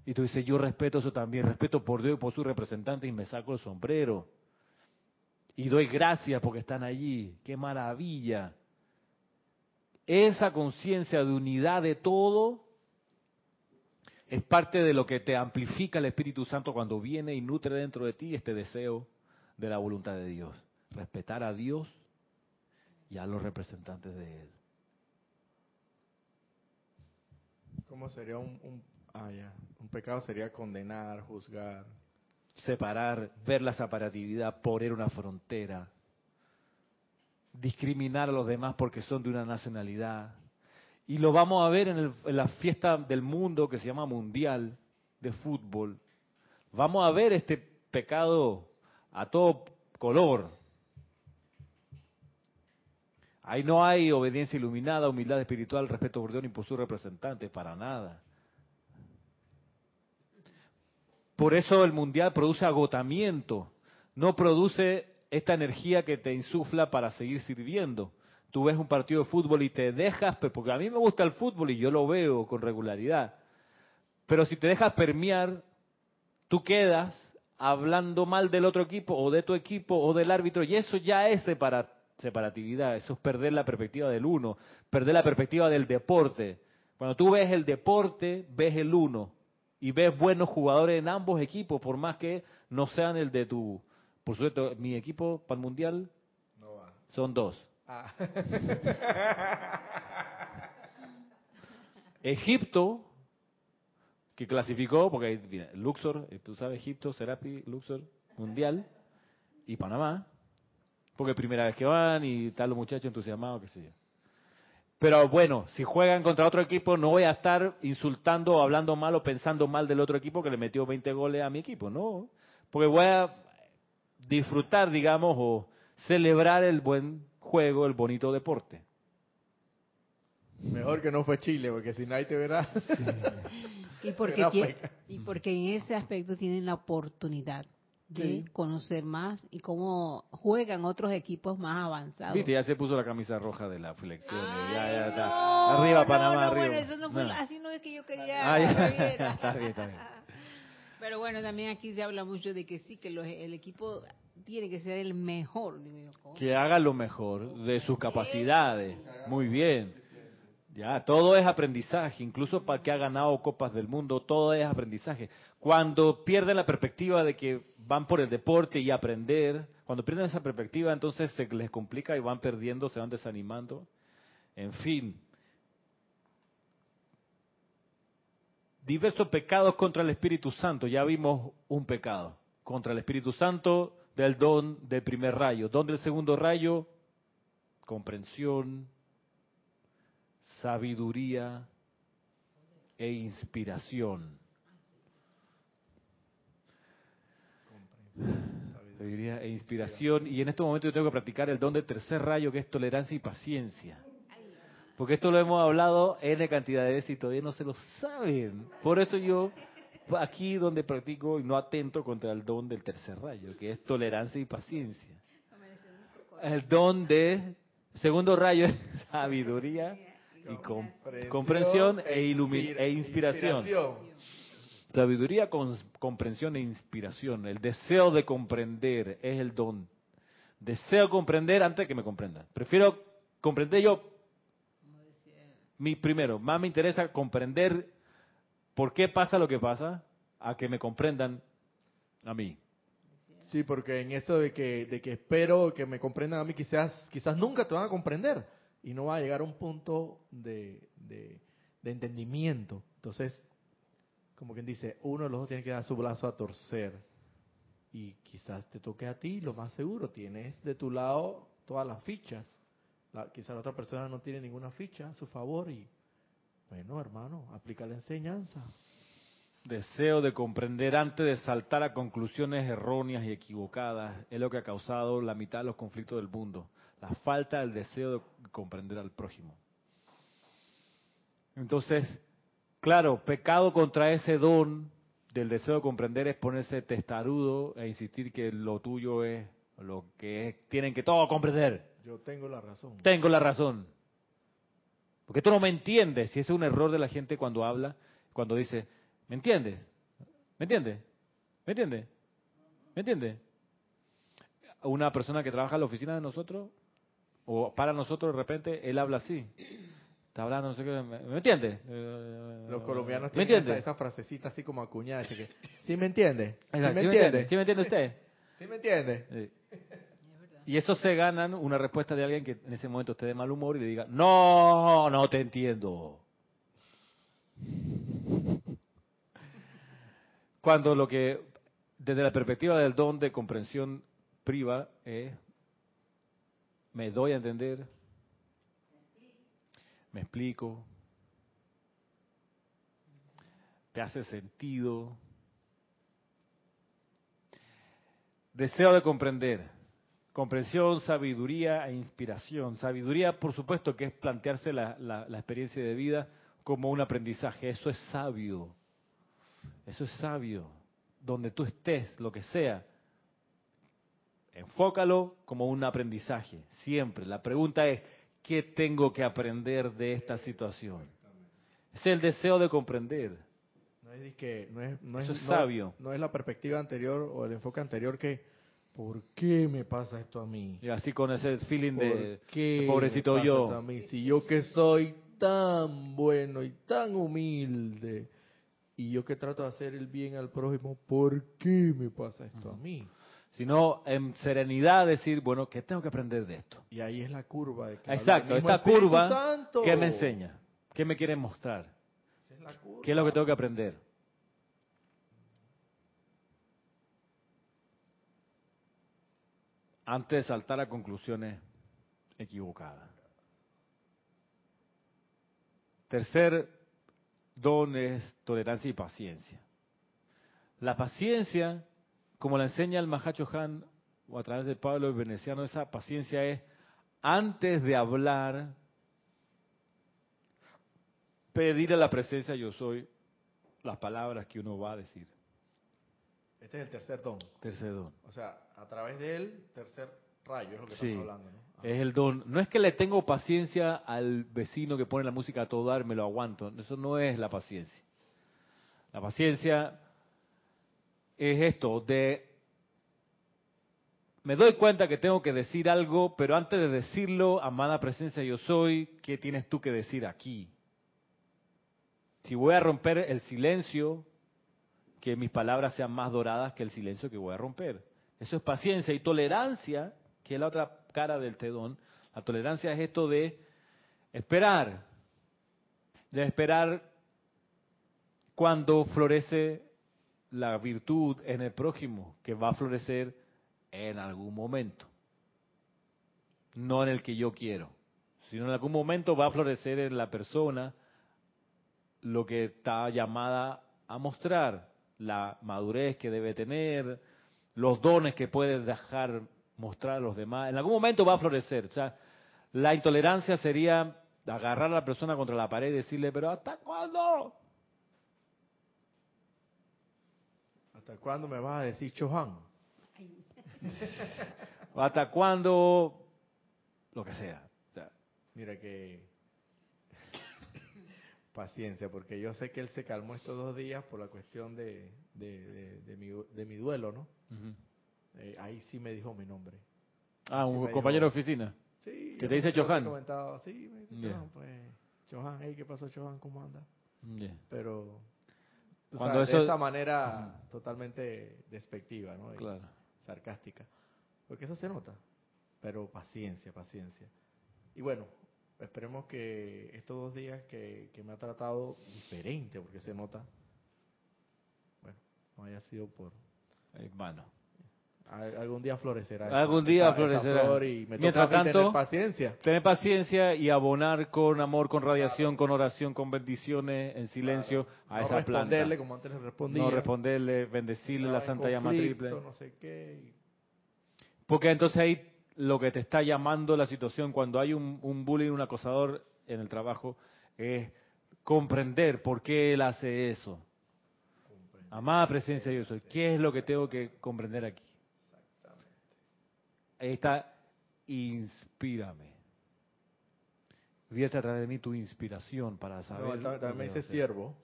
y tú dices, yo respeto eso también, respeto por Dios y por sus representantes y me saco el sombrero. Y doy gracias porque están allí. ¡Qué maravilla! Esa conciencia de unidad de todo es parte de lo que te amplifica el Espíritu Santo cuando viene y nutre dentro de ti este deseo de la voluntad de Dios. Respetar a Dios y a los representantes de Él. ¿Cómo sería un, un Ah, ya. Un pecado sería condenar, juzgar. Separar, ver la separatividad, poner una frontera. Discriminar a los demás porque son de una nacionalidad. Y lo vamos a ver en, en la fiesta del mundo que se llama Mundial de Fútbol. Vamos a ver este pecado a todo color. Ahí no hay obediencia iluminada, humildad espiritual, respeto por Dios ni por sus representantes, para nada. Por eso el mundial produce agotamiento, no produce esta energía que te insufla para seguir sirviendo. Tú ves un partido de fútbol y te dejas, porque a mí me gusta el fútbol y yo lo veo con regularidad. Pero si te dejas permear tú quedas hablando mal del otro equipo o de tu equipo o del árbitro y eso ya es separatividad, eso es perder la perspectiva del uno, perder la perspectiva del deporte. Cuando tú ves el deporte, ves el uno y ves buenos jugadores en ambos equipos, por más que no sean el de tu... Por supuesto, mi equipo para el Mundial son dos. Ah. Egipto, que clasificó, porque Luxor, eh, tú sabes, Egipto, Serapi, Luxor, Mundial, y Panamá, porque primera vez que van y tal los muchachos entusiasmados, qué sé yo. Pero bueno, si juegan contra otro equipo, no voy a estar insultando o hablando mal o pensando mal del otro equipo que le metió 20 goles a mi equipo, no. Porque voy a disfrutar, digamos, o celebrar el buen juego, el bonito deporte. Mejor que no fue Chile, porque si nadie te verá. y, porque, y porque en ese aspecto tienen la oportunidad de conocer más y cómo juegan otros equipos más avanzados. Viste, ya se puso la camisa roja de la flexión. ya, ya está. arriba, Panamá, arriba. Bueno, eso no fue, así no es que yo quería. Ah, está bien, está bien. Pero bueno, también aquí se habla mucho de que sí, que el equipo tiene que ser el mejor. que haga lo mejor de sus capacidades. Muy bien. Ya, todo es aprendizaje, incluso para que ha ganado copas del mundo, todo es aprendizaje. Cuando pierden la perspectiva de que van por el deporte y aprender, cuando pierden esa perspectiva, entonces se les complica y van perdiendo, se van desanimando. En fin. Diversos pecados contra el Espíritu Santo. Ya vimos un pecado contra el Espíritu Santo del don del primer rayo. Don del segundo rayo, comprensión, sabiduría e inspiración. Sabiduría e inspiración. Y en este momento yo tengo que practicar el don del tercer rayo, que es tolerancia y paciencia. Porque esto lo hemos hablado N cantidad de veces y todavía no se lo saben. Por eso yo aquí donde practico y no atento contra el don del tercer rayo, que es tolerancia y paciencia. El don de segundo rayo es sabiduría y comprensión e, e inspiración. Sabiduría, comprensión e inspiración. El deseo de comprender es el don. Deseo comprender antes de que me comprendan. Prefiero comprender yo mi primero. Más me interesa comprender por qué pasa lo que pasa a que me comprendan a mí. Sí, porque en eso de que, de que espero que me comprendan a mí, quizás, quizás nunca te van a comprender y no va a llegar a un punto de, de, entendimiento. Entonces, como quien dice, uno de los dos tiene que dar su brazo a torcer. Y quizás te toque a ti, lo más seguro, tienes de tu lado todas las fichas. La, quizás la otra persona no tiene ninguna ficha a su favor y, bueno, hermano, aplica la enseñanza. Deseo de comprender antes de saltar a conclusiones erróneas y equivocadas es lo que ha causado la mitad de los conflictos del mundo la falta del deseo de comprender al prójimo. Entonces, claro, pecado contra ese don del deseo de comprender es ponerse testarudo e insistir que lo tuyo es lo que tienen que todos comprender. Yo tengo la razón. Tengo la razón. Porque tú no me entiendes. Si ese es un error de la gente cuando habla, cuando dice, ¿me entiendes? ¿Me entiendes? ¿Me entiendes? ¿Me entiendes? Una persona que trabaja en la oficina de nosotros o para nosotros de repente él habla así. Está hablando, no sé qué, ¿me, entiende? Eh, Los colombianos tienen esa, frasecita así como acuñada, que, ¿sí me entiende? ¿Sí, me, entiende? ¿Sí me entiende usted? ¿Sí me entiende? Y eso se ganan una respuesta de alguien que en ese momento esté de mal humor y le diga, no, no te entiendo. Cuando lo que, desde la perspectiva del don de comprensión priva, es ¿Me doy a entender? ¿Me explico? ¿Te hace sentido? Deseo de comprender. Comprensión, sabiduría e inspiración. Sabiduría, por supuesto, que es plantearse la, la, la experiencia de vida como un aprendizaje. Eso es sabio. Eso es sabio. Donde tú estés, lo que sea, Enfócalo como un aprendizaje, siempre. La pregunta es, ¿qué tengo que aprender de esta situación? Es el deseo de comprender. No es que no es no Eso es, no- sabio. No, es la perspectiva anterior o el enfoque anterior que ¿por qué me pasa esto a mí? Y así con ese feeling de, ¿Por qué pobrecito me pasa yo. esto a mí? Si yo que soy tan bueno y tan humilde y yo que trato de hacer el bien al prójimo, ¿por qué me pasa esto a mí? Sino en serenidad decir, bueno, ¿qué tengo que aprender de esto? Y ahí es la curva. De que Exacto, esta Espíritu curva, Santo. ¿qué me enseña? ¿Qué me quiere mostrar? Esa es la curva. ¿Qué es lo que tengo que aprender? Antes de saltar a conclusiones equivocadas. Tercer don es tolerancia y paciencia. La paciencia, como la enseña el Mahacho Han o a través de Pablo el Veneciano, esa paciencia es antes de hablar, pedir a la presencia yo soy las palabras que uno va a decir. Este es el tercer don. Tercer don. O sea, a través de él, tercer rayo es lo que Sí. estamos hablando. ¿no? Es el don. No es que le tengo paciencia al vecino que pone la música a todo dar, me lo aguanto. Eso no es la paciencia. La paciencia es esto, de... Me doy cuenta que tengo que decir algo, pero antes de decirlo, amada presencia yo soy, ¿qué tienes tú que decir aquí? Si voy a romper el silencio, que mis palabras sean más doradas que el silencio que voy a romper. Eso es paciencia y tolerancia, que es la otra cara del tedón. La tolerancia es esto de esperar, de esperar cuando florece la virtud en el prójimo, que va a florecer en algún momento, no en el que yo quiero, sino en algún momento va a florecer en la persona lo que está llamada a mostrar, la madurez que debe tener, los dones que puede dejar mostrar a los demás. En algún momento va a florecer. O sea, la intolerancia sería agarrar a la persona contra la pared y decirle, pero ¿hasta cuándo? ¿Hasta cuándo me vas a decir Chohan? ¿O ¿Hasta cuándo? Lo que sea. O sea, Mira que paciencia, porque yo sé que él se calmó estos dos días por la cuestión de, de, de- de mi, de mi duelo, ¿no? Eh, ahí sí me dijo mi nombre. Ah, Sí un compañero de oficina. Sí. ¿Que te dice Chohan? comentado, sí, me dice pues. Chohan, hey, ¿qué pasó, Chohan? ¿Cómo anda? Ya. Pero. Cuando eso- de esa manera totalmente despectiva, ¿no? Y sarcástica. Porque eso se nota. Pero paciencia, paciencia. Y bueno, esperemos que estos dos días que, que me ha tratado diferente, porque se nota, bueno, no haya sido por... Hermano. Al- Algún día florecerá. Algún día esa florecerá. flor y me Mientras toca tanto, tener paciencia. Tener paciencia y abonar con amor, con radiación, con oración, con bendiciones, en silencio a no esa planta. responderle como antes le respondía. No responderle, bendecirle la Santa Llama Triple. No sé qué. Porque entonces ahí lo que te está llamando la situación cuando hay un, un bullying, un acosador en el trabajo, es comprender por qué él hace eso. Amada presencia yo soy. ¿Qué es lo que tengo que comprender aquí? Ahí está, inspírame. Vierte a través de mí tu inspiración para saber. No, también, me dice siervo.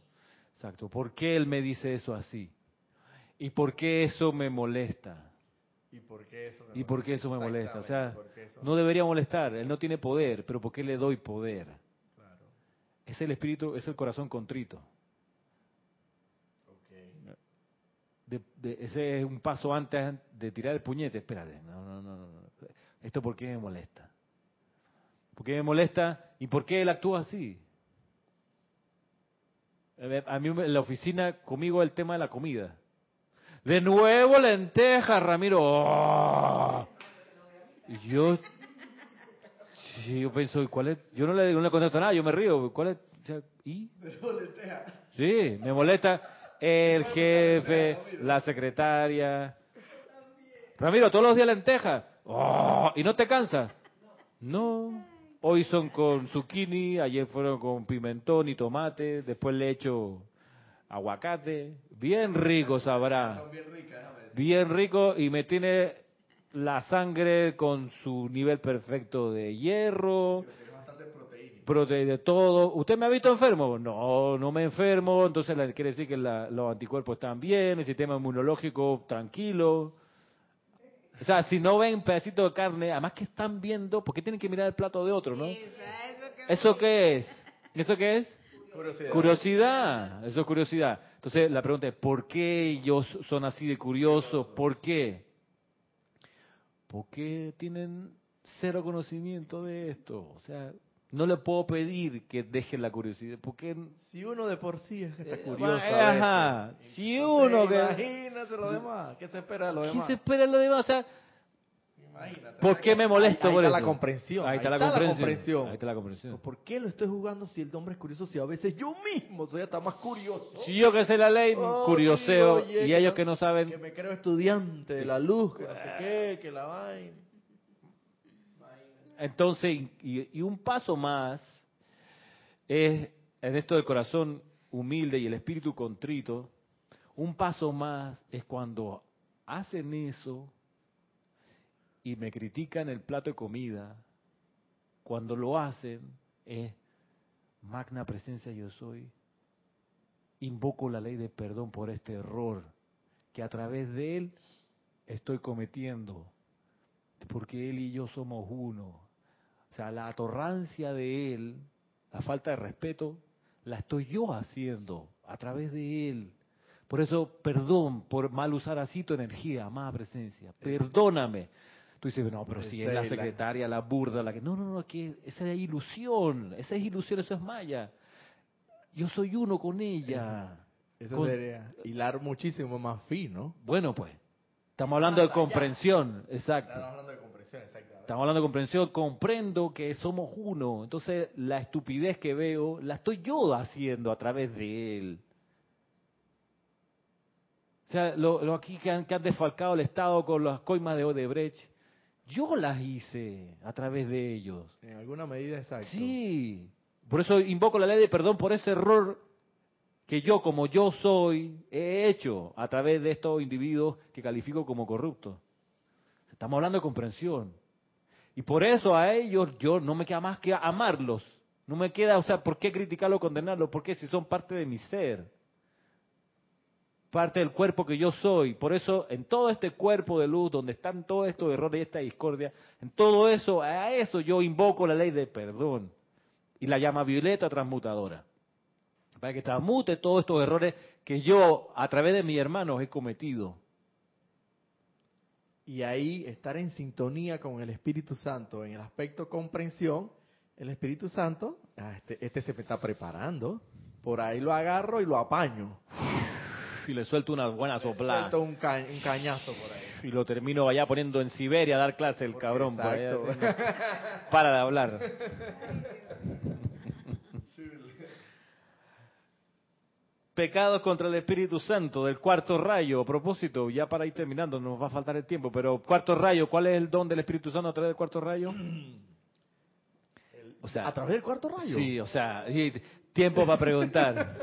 Exacto. ¿Por qué él me dice eso así? ¿Y por qué eso me molesta? ¿Y por qué eso me ¿Y por qué eso me molesta? O sea, Exactamente, ¿por qué eso- no debería molestar. Él no tiene poder, pero ¿por qué le doy poder? Claro. Es el espíritu, es el corazón contrito. Ok. De- de- ese es un paso antes de tirar el puñete. Espérate, no, no, no, no. ¿Esto por qué me molesta? ¿Por qué me molesta? ¿Y por qué él actúa así? A mí en la oficina conmigo el tema de la comida. De nuevo lentejas, Ramiro. ¡Oh! Yo, sí, yo pienso, ¿cuál es? Yo no le, no le contesto nada, yo me río. ¿Cuál es? ¿Y? Sí, me molesta el jefe, la secretaria. Ramiro, todos los días lentejas. ¡Oh! ¿Y no te cansas? No. Hoy son con zucchini, ayer fueron con pimentón y tomate, después le echo aguacate. Bien rico sabrá. Bien rico y me tiene la sangre con su nivel perfecto de hierro. Pero de, todo. ¿Usted me ha visto enfermo? No, no me enfermo, entonces quiere decir que los anticuerpos están bien, el sistema inmunológico tranquilo. O sea, si no ven pedacito de carne, además que están viendo, ¿por qué tienen que mirar el plato de otro, no? ¿Eso qué es? ¿Eso qué es? Curiosidad. Curiosidad, eso es curiosidad. Entonces la pregunta es, ¿por qué ellos son así de curiosos? ¿Por qué? Porque tienen cero conocimiento de esto. O sea, no le puedo pedir que dejen la curiosidad, porque si uno de por sí está eh, curioso, ajá, si uno que imagínate lo demás, ¿qué se espera de lo demás? ¿Qué se espera de lo demás? O sea, ¿Por qué me molesto ahí, por está La comprensión, ahí, está, la, comprensión. Ahí está la comprensión. ¿Por qué lo estoy jugando si el hombre es curioso? Si a veces yo mismo soy hasta más curioso. Si yo que sé la ley, curioseo. y ellos que no saben. Que me creo estudiante de la luz, que no sé qué, que la vaina. Entonces, y, un paso más es en esto del corazón humilde y el espíritu contrito. Un paso más es cuando hacen eso y me critican el plato de comida, cuando lo hacen es magna presencia yo soy. Invoco la ley de perdón por este error que a través de él estoy cometiendo, porque él y yo somos uno. O sea, la atorrancia de él, la falta de respeto, la estoy yo haciendo a través de él. Por eso, perdón por mal usar así tu energía, amada presencia. Perdóname. Tú dices, no, pero si es la secretaria, la burda, la que... No, no, no, que esa es ilusión, esa es ilusión, eso es maya. Yo soy uno con ella. Eso sería hilar muchísimo más fino. Bueno, pues, estamos hablando de comprensión, exacto. Estamos hablando de comprensión, comprendo que somos uno. Entonces, la estupidez que veo, la estoy yo haciendo a través de él. O sea, lo, aquí que han, que han, desfalcado el Estado con las coimas de Odebrecht, yo las hice a través de ellos. En alguna medida, exacto. Sí. Por eso invoco la ley de perdón por ese error que yo, como yo soy, he hecho a través de estos individuos que califico como corruptos. Estamos hablando de comprensión. Y por eso a ellos yo no me queda más que amarlos. No me queda, o sea, ¿por qué criticarlo condenarlo? Porque si son parte de mi ser parte del cuerpo que yo soy. Por eso, en todo este cuerpo de luz, donde están todos estos errores y esta discordia, en todo eso, a eso yo invoco la ley de perdón y la llama violeta transmutadora. Para que transmute todos estos errores que yo, a través de mis hermanos, he cometido. Y ahí estar en sintonía con el Espíritu Santo en el aspecto comprensión, el Espíritu Santo, ah, este, este se me está preparando, por ahí lo agarro y lo apaño y le suelto una buena soplada. Suelto un, cañazo por ahí. Y lo termino allá poniendo en Siberia a dar clase el cabrón. para de hablar. Pecados contra el Espíritu Santo del cuarto rayo. A propósito, ya para ir terminando, nos va a faltar el tiempo, pero cuarto rayo, ¿cuál es el don del Espíritu Santo a través del cuarto rayo? O sea, ¿A través del cuarto rayo? Sí, o sea, tiempo para preguntar.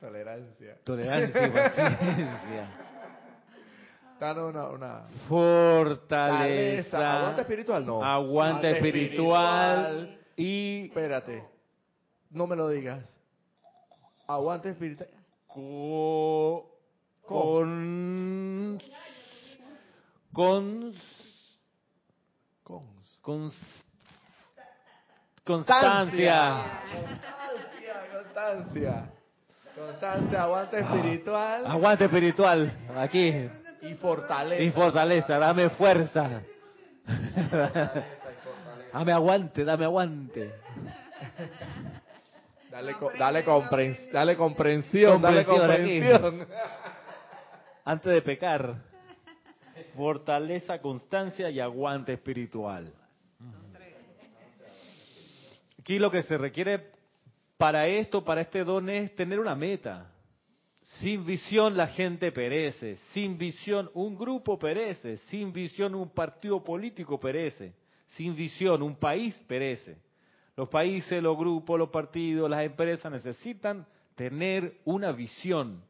Tolerancia. Tolerancia, paciencia. Danos una, una fortaleza. Aguante espiritual, no. Aguante espiritual, y. Espérate. No me lo digas. Aguante espiritual. con. Con. Con. Con. Constancia. Constancia, constancia. Constancia, aguante espiritual. Aguante espiritual, aquí. Y fortaleza. Y fortaleza, dame fuerza. dame aguante, dame aguante. Dale, dale, dale comprensión, dale comprensión. Antes de pecar. Fortaleza, constancia y aguante espiritual. Aquí lo que se requiere para esto, para este don es tener una meta. Sin visión la gente perece, sin visión un grupo perece, sin visión un partido político perece, sin visión un país perece. Los países, los grupos, los partidos, las empresas necesitan tener una visión.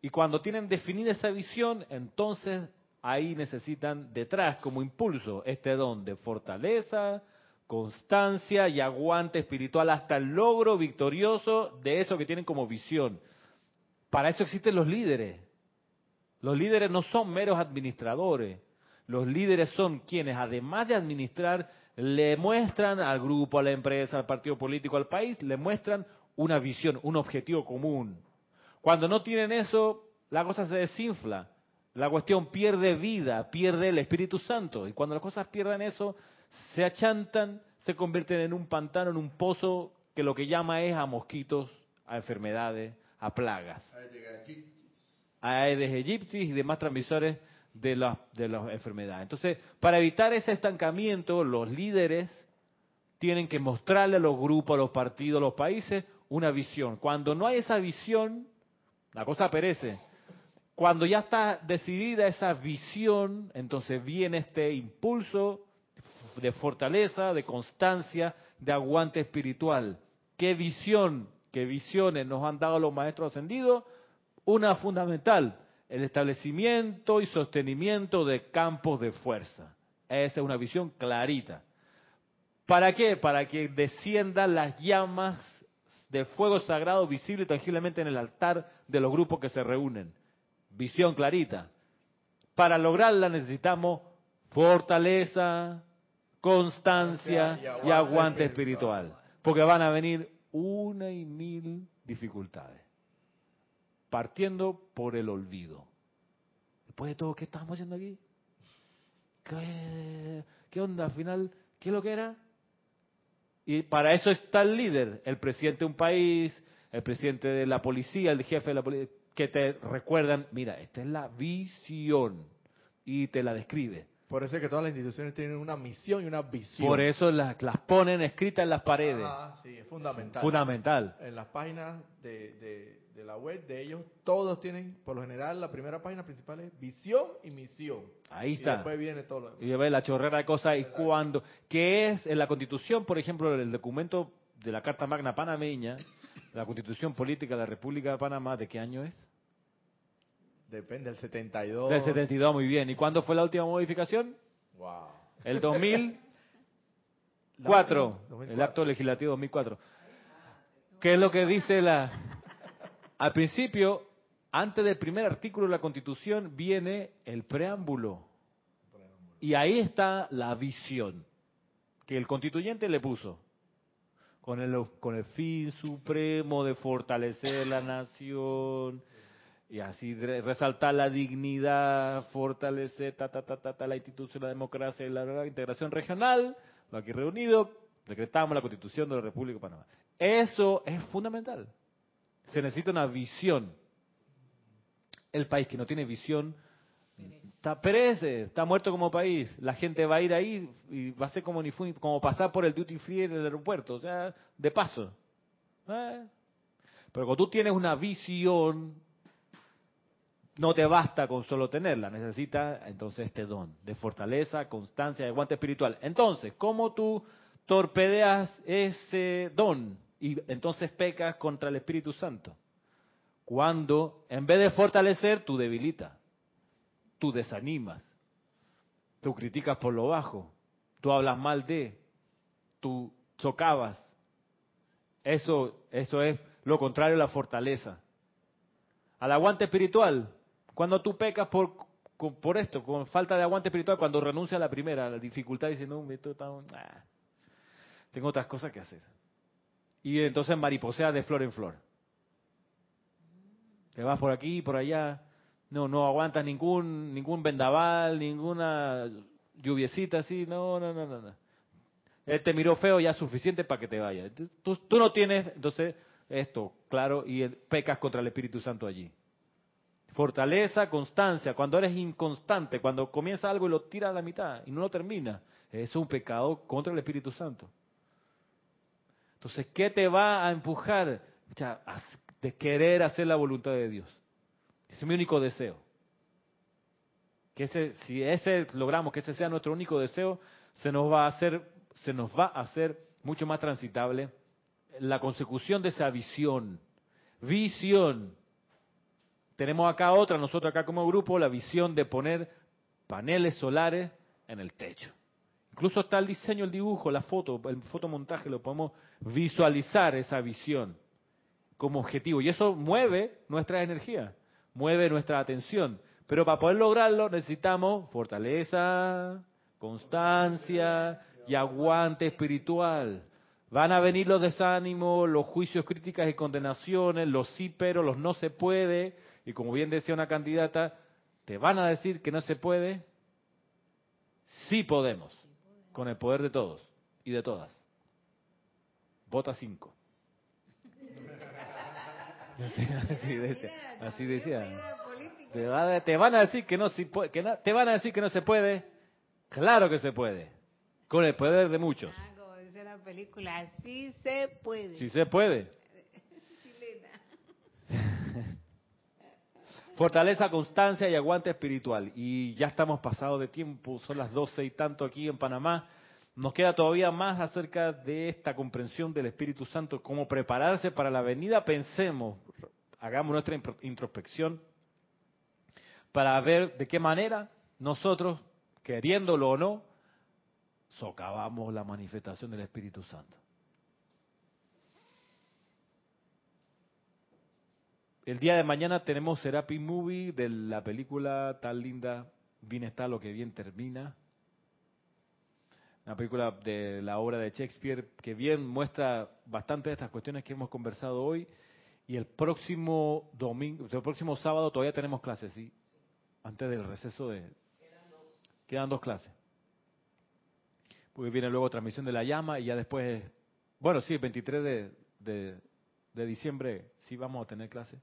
Y cuando tienen definida esa visión, entonces ahí necesitan detrás como impulso este don de fortaleza, constancia y aguante espiritual hasta el logro victorioso de eso que tienen como visión. Para eso existen los líderes. Los líderes no son meros administradores. Los líderes son quienes, además de administrar, le muestran al grupo, a la empresa, al partido político, al país, le muestran una visión, un objetivo común. Cuando no tienen eso, la cosa se desinfla. La cuestión pierde vida, pierde el Espíritu Santo. Y cuando las cosas pierden eso, se achantan, se convierten en un pantano, en un pozo que lo que llama es a mosquitos, a enfermedades, a plagas. A Aedes aegyptis y demás transmisores de las, de las enfermedades. Entonces, para evitar ese estancamiento, los líderes tienen que mostrarle a los grupos, a los partidos, a los países una visión. Cuando no hay esa visión, la cosa perece. Cuando ya está decidida esa visión, entonces viene este impulso de fortaleza, de constancia, de aguante espiritual. ¿Qué visión, qué visiones nos han dado los maestros ascendidos? Una fundamental, el establecimiento y sostenimiento de campos de fuerza. Esa es una visión clarita. ¿Para qué? Para que desciendan las llamas de fuego sagrado visible tangiblemente en el altar de los grupos que se reúnen. Visión clarita. Para lograrla necesitamos fortaleza, constancia y aguante espiritual. Porque van a venir una y mil dificultades partiendo por el olvido. Después de todo, ¿qué estamos haciendo aquí? ¿Qué, onda? Al final, ¿qué es lo que era? Y para eso está el líder, el presidente de un país, el presidente de la policía, el jefe de la policía, que te recuerdan, mira, esta es la visión y te la describe. Por eso es que todas las instituciones tienen una misión y una visión. Por eso las, las ponen escritas en las paredes. Ah, sí, es fundamental. Fundamental. En las páginas de, de, la web de ellos, todos tienen, por lo general, la primera página principal es visión y misión. Ahí está. Y después viene todo lo demás. Y ve la chorrera de cosas y cuando, que es en la constitución, por ejemplo, el documento de la Carta Magna Panameña, la constitución política de la República de Panamá, ¿de qué año es? Depende, del 72. Del 72, muy bien. ¿Y cuándo fue la última modificación? Wow. El 2004, el acto legislativo 2004. ¿Qué es lo que dice la... Al principio, antes del primer artículo de la Constitución, viene el preámbulo. Y ahí está la visión que el constituyente le puso. Con el, con el fin supremo de fortalecer la nación, y así resaltar la dignidad, fortalecer ta, ta, ta, ta, la institución, la democracia y la, integración regional, lo aquí reunido, decretamos la constitución de la República de Panamá. Eso es fundamental. Se necesita una visión. El país que no tiene visión está perece, está muerto como país. La gente va a ir ahí y va a ser como, como pasar por el duty free en el aeropuerto, o sea, de paso. ¿Eh? Pero cuando tú tienes una visión, no te basta con solo tenerla, necesitas entonces este don de fortaleza, constancia y aguante espiritual. Entonces, ¿cómo tú torpedeas ese don y entonces pecas contra el Espíritu Santo? Cuando en vez de fortalecer, tú debilitas, tú desanimas, tú criticas por lo bajo, tú hablas mal de, tú socavas. Eso, eso es lo contrario a la fortaleza. Al aguante espiritual, cuando tú pecas por, por esto, con falta de aguante espiritual, cuando renuncia a la primera, a la dificultad, dice, no, esto está, ah, tengo otras cosas que hacer. Y entonces mariposea de flor en flor. Te vas por aquí, por allá, no, no aguantas ningún, ningún vendaval, ninguna lluviecita así, no, no, no, no. no. Él te miró feo, ya suficiente para que te vayas. Tú, no tienes, entonces, esto, claro, y pecas contra el Espíritu Santo allí. Fortaleza, constancia. Cuando eres inconstante, cuando comienza algo y lo tira a la mitad y no lo termina, es un pecado contra el Espíritu Santo. Entonces, ¿qué te va a empujar? de querer hacer la voluntad de Dios. Ese es mi único deseo. Que ese, si ese logramos que ese sea nuestro único deseo, se nos va a hacer, se nos va a hacer mucho más transitable la consecución de esa visión. Visión tenemos acá otra, nosotros acá como grupo, la visión de poner paneles solares en el techo. Incluso está el diseño, el dibujo, la foto, el fotomontaje, lo podemos visualizar esa visión como objetivo. Y eso mueve nuestra energía, mueve nuestra atención. Pero para poder lograrlo necesitamos fortaleza, constancia y aguante espiritual. Van a venir los desánimos, los juicios, críticas y condenaciones, los sí pero, los no se puede. Y como bien decía una candidata, te van a decir que no se puede. Sí podemos con el poder de todos y de todas. Vota 5. así decía. Te, van a decir que no, que te van a decir que no se puede. Claro que se puede. Con el poder de muchos. Ah, como dice la película, sí se puede. Sí se puede. Fortaleza, constancia y aguante espiritual. Y ya estamos pasados de tiempo, son las doce y tanto aquí en Panamá. Nos queda todavía más acerca de esta comprensión del Espíritu Santo, cómo prepararse para la venida. Pensemos, hagamos nuestra introspección para ver de qué manera nosotros, queriéndolo o no, socavamos la manifestación del Espíritu Santo. El día de mañana tenemos Serapi Movie de la película tan linda, Bien está lo que bien termina. Una película de la obra de Shakespeare que bien muestra bastante de estas cuestiones que hemos conversado hoy. Y el próximo domingo, el próximo sábado todavía tenemos clases, ¿sí? Antes del receso de... Quedan dos. Quedan dos clases. Porque viene luego transmisión de la llama y ya después, bueno, sí, el 23 de, de, de diciembre sí vamos a tener clases.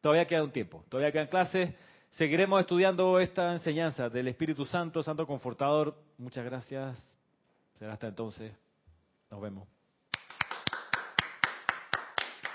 Todavía queda un tiempo, todavía quedan clases. Seguiremos estudiando esta enseñanza del Espíritu Santo, Santo Confortador. Muchas gracias. Será hasta entonces. Nos vemos.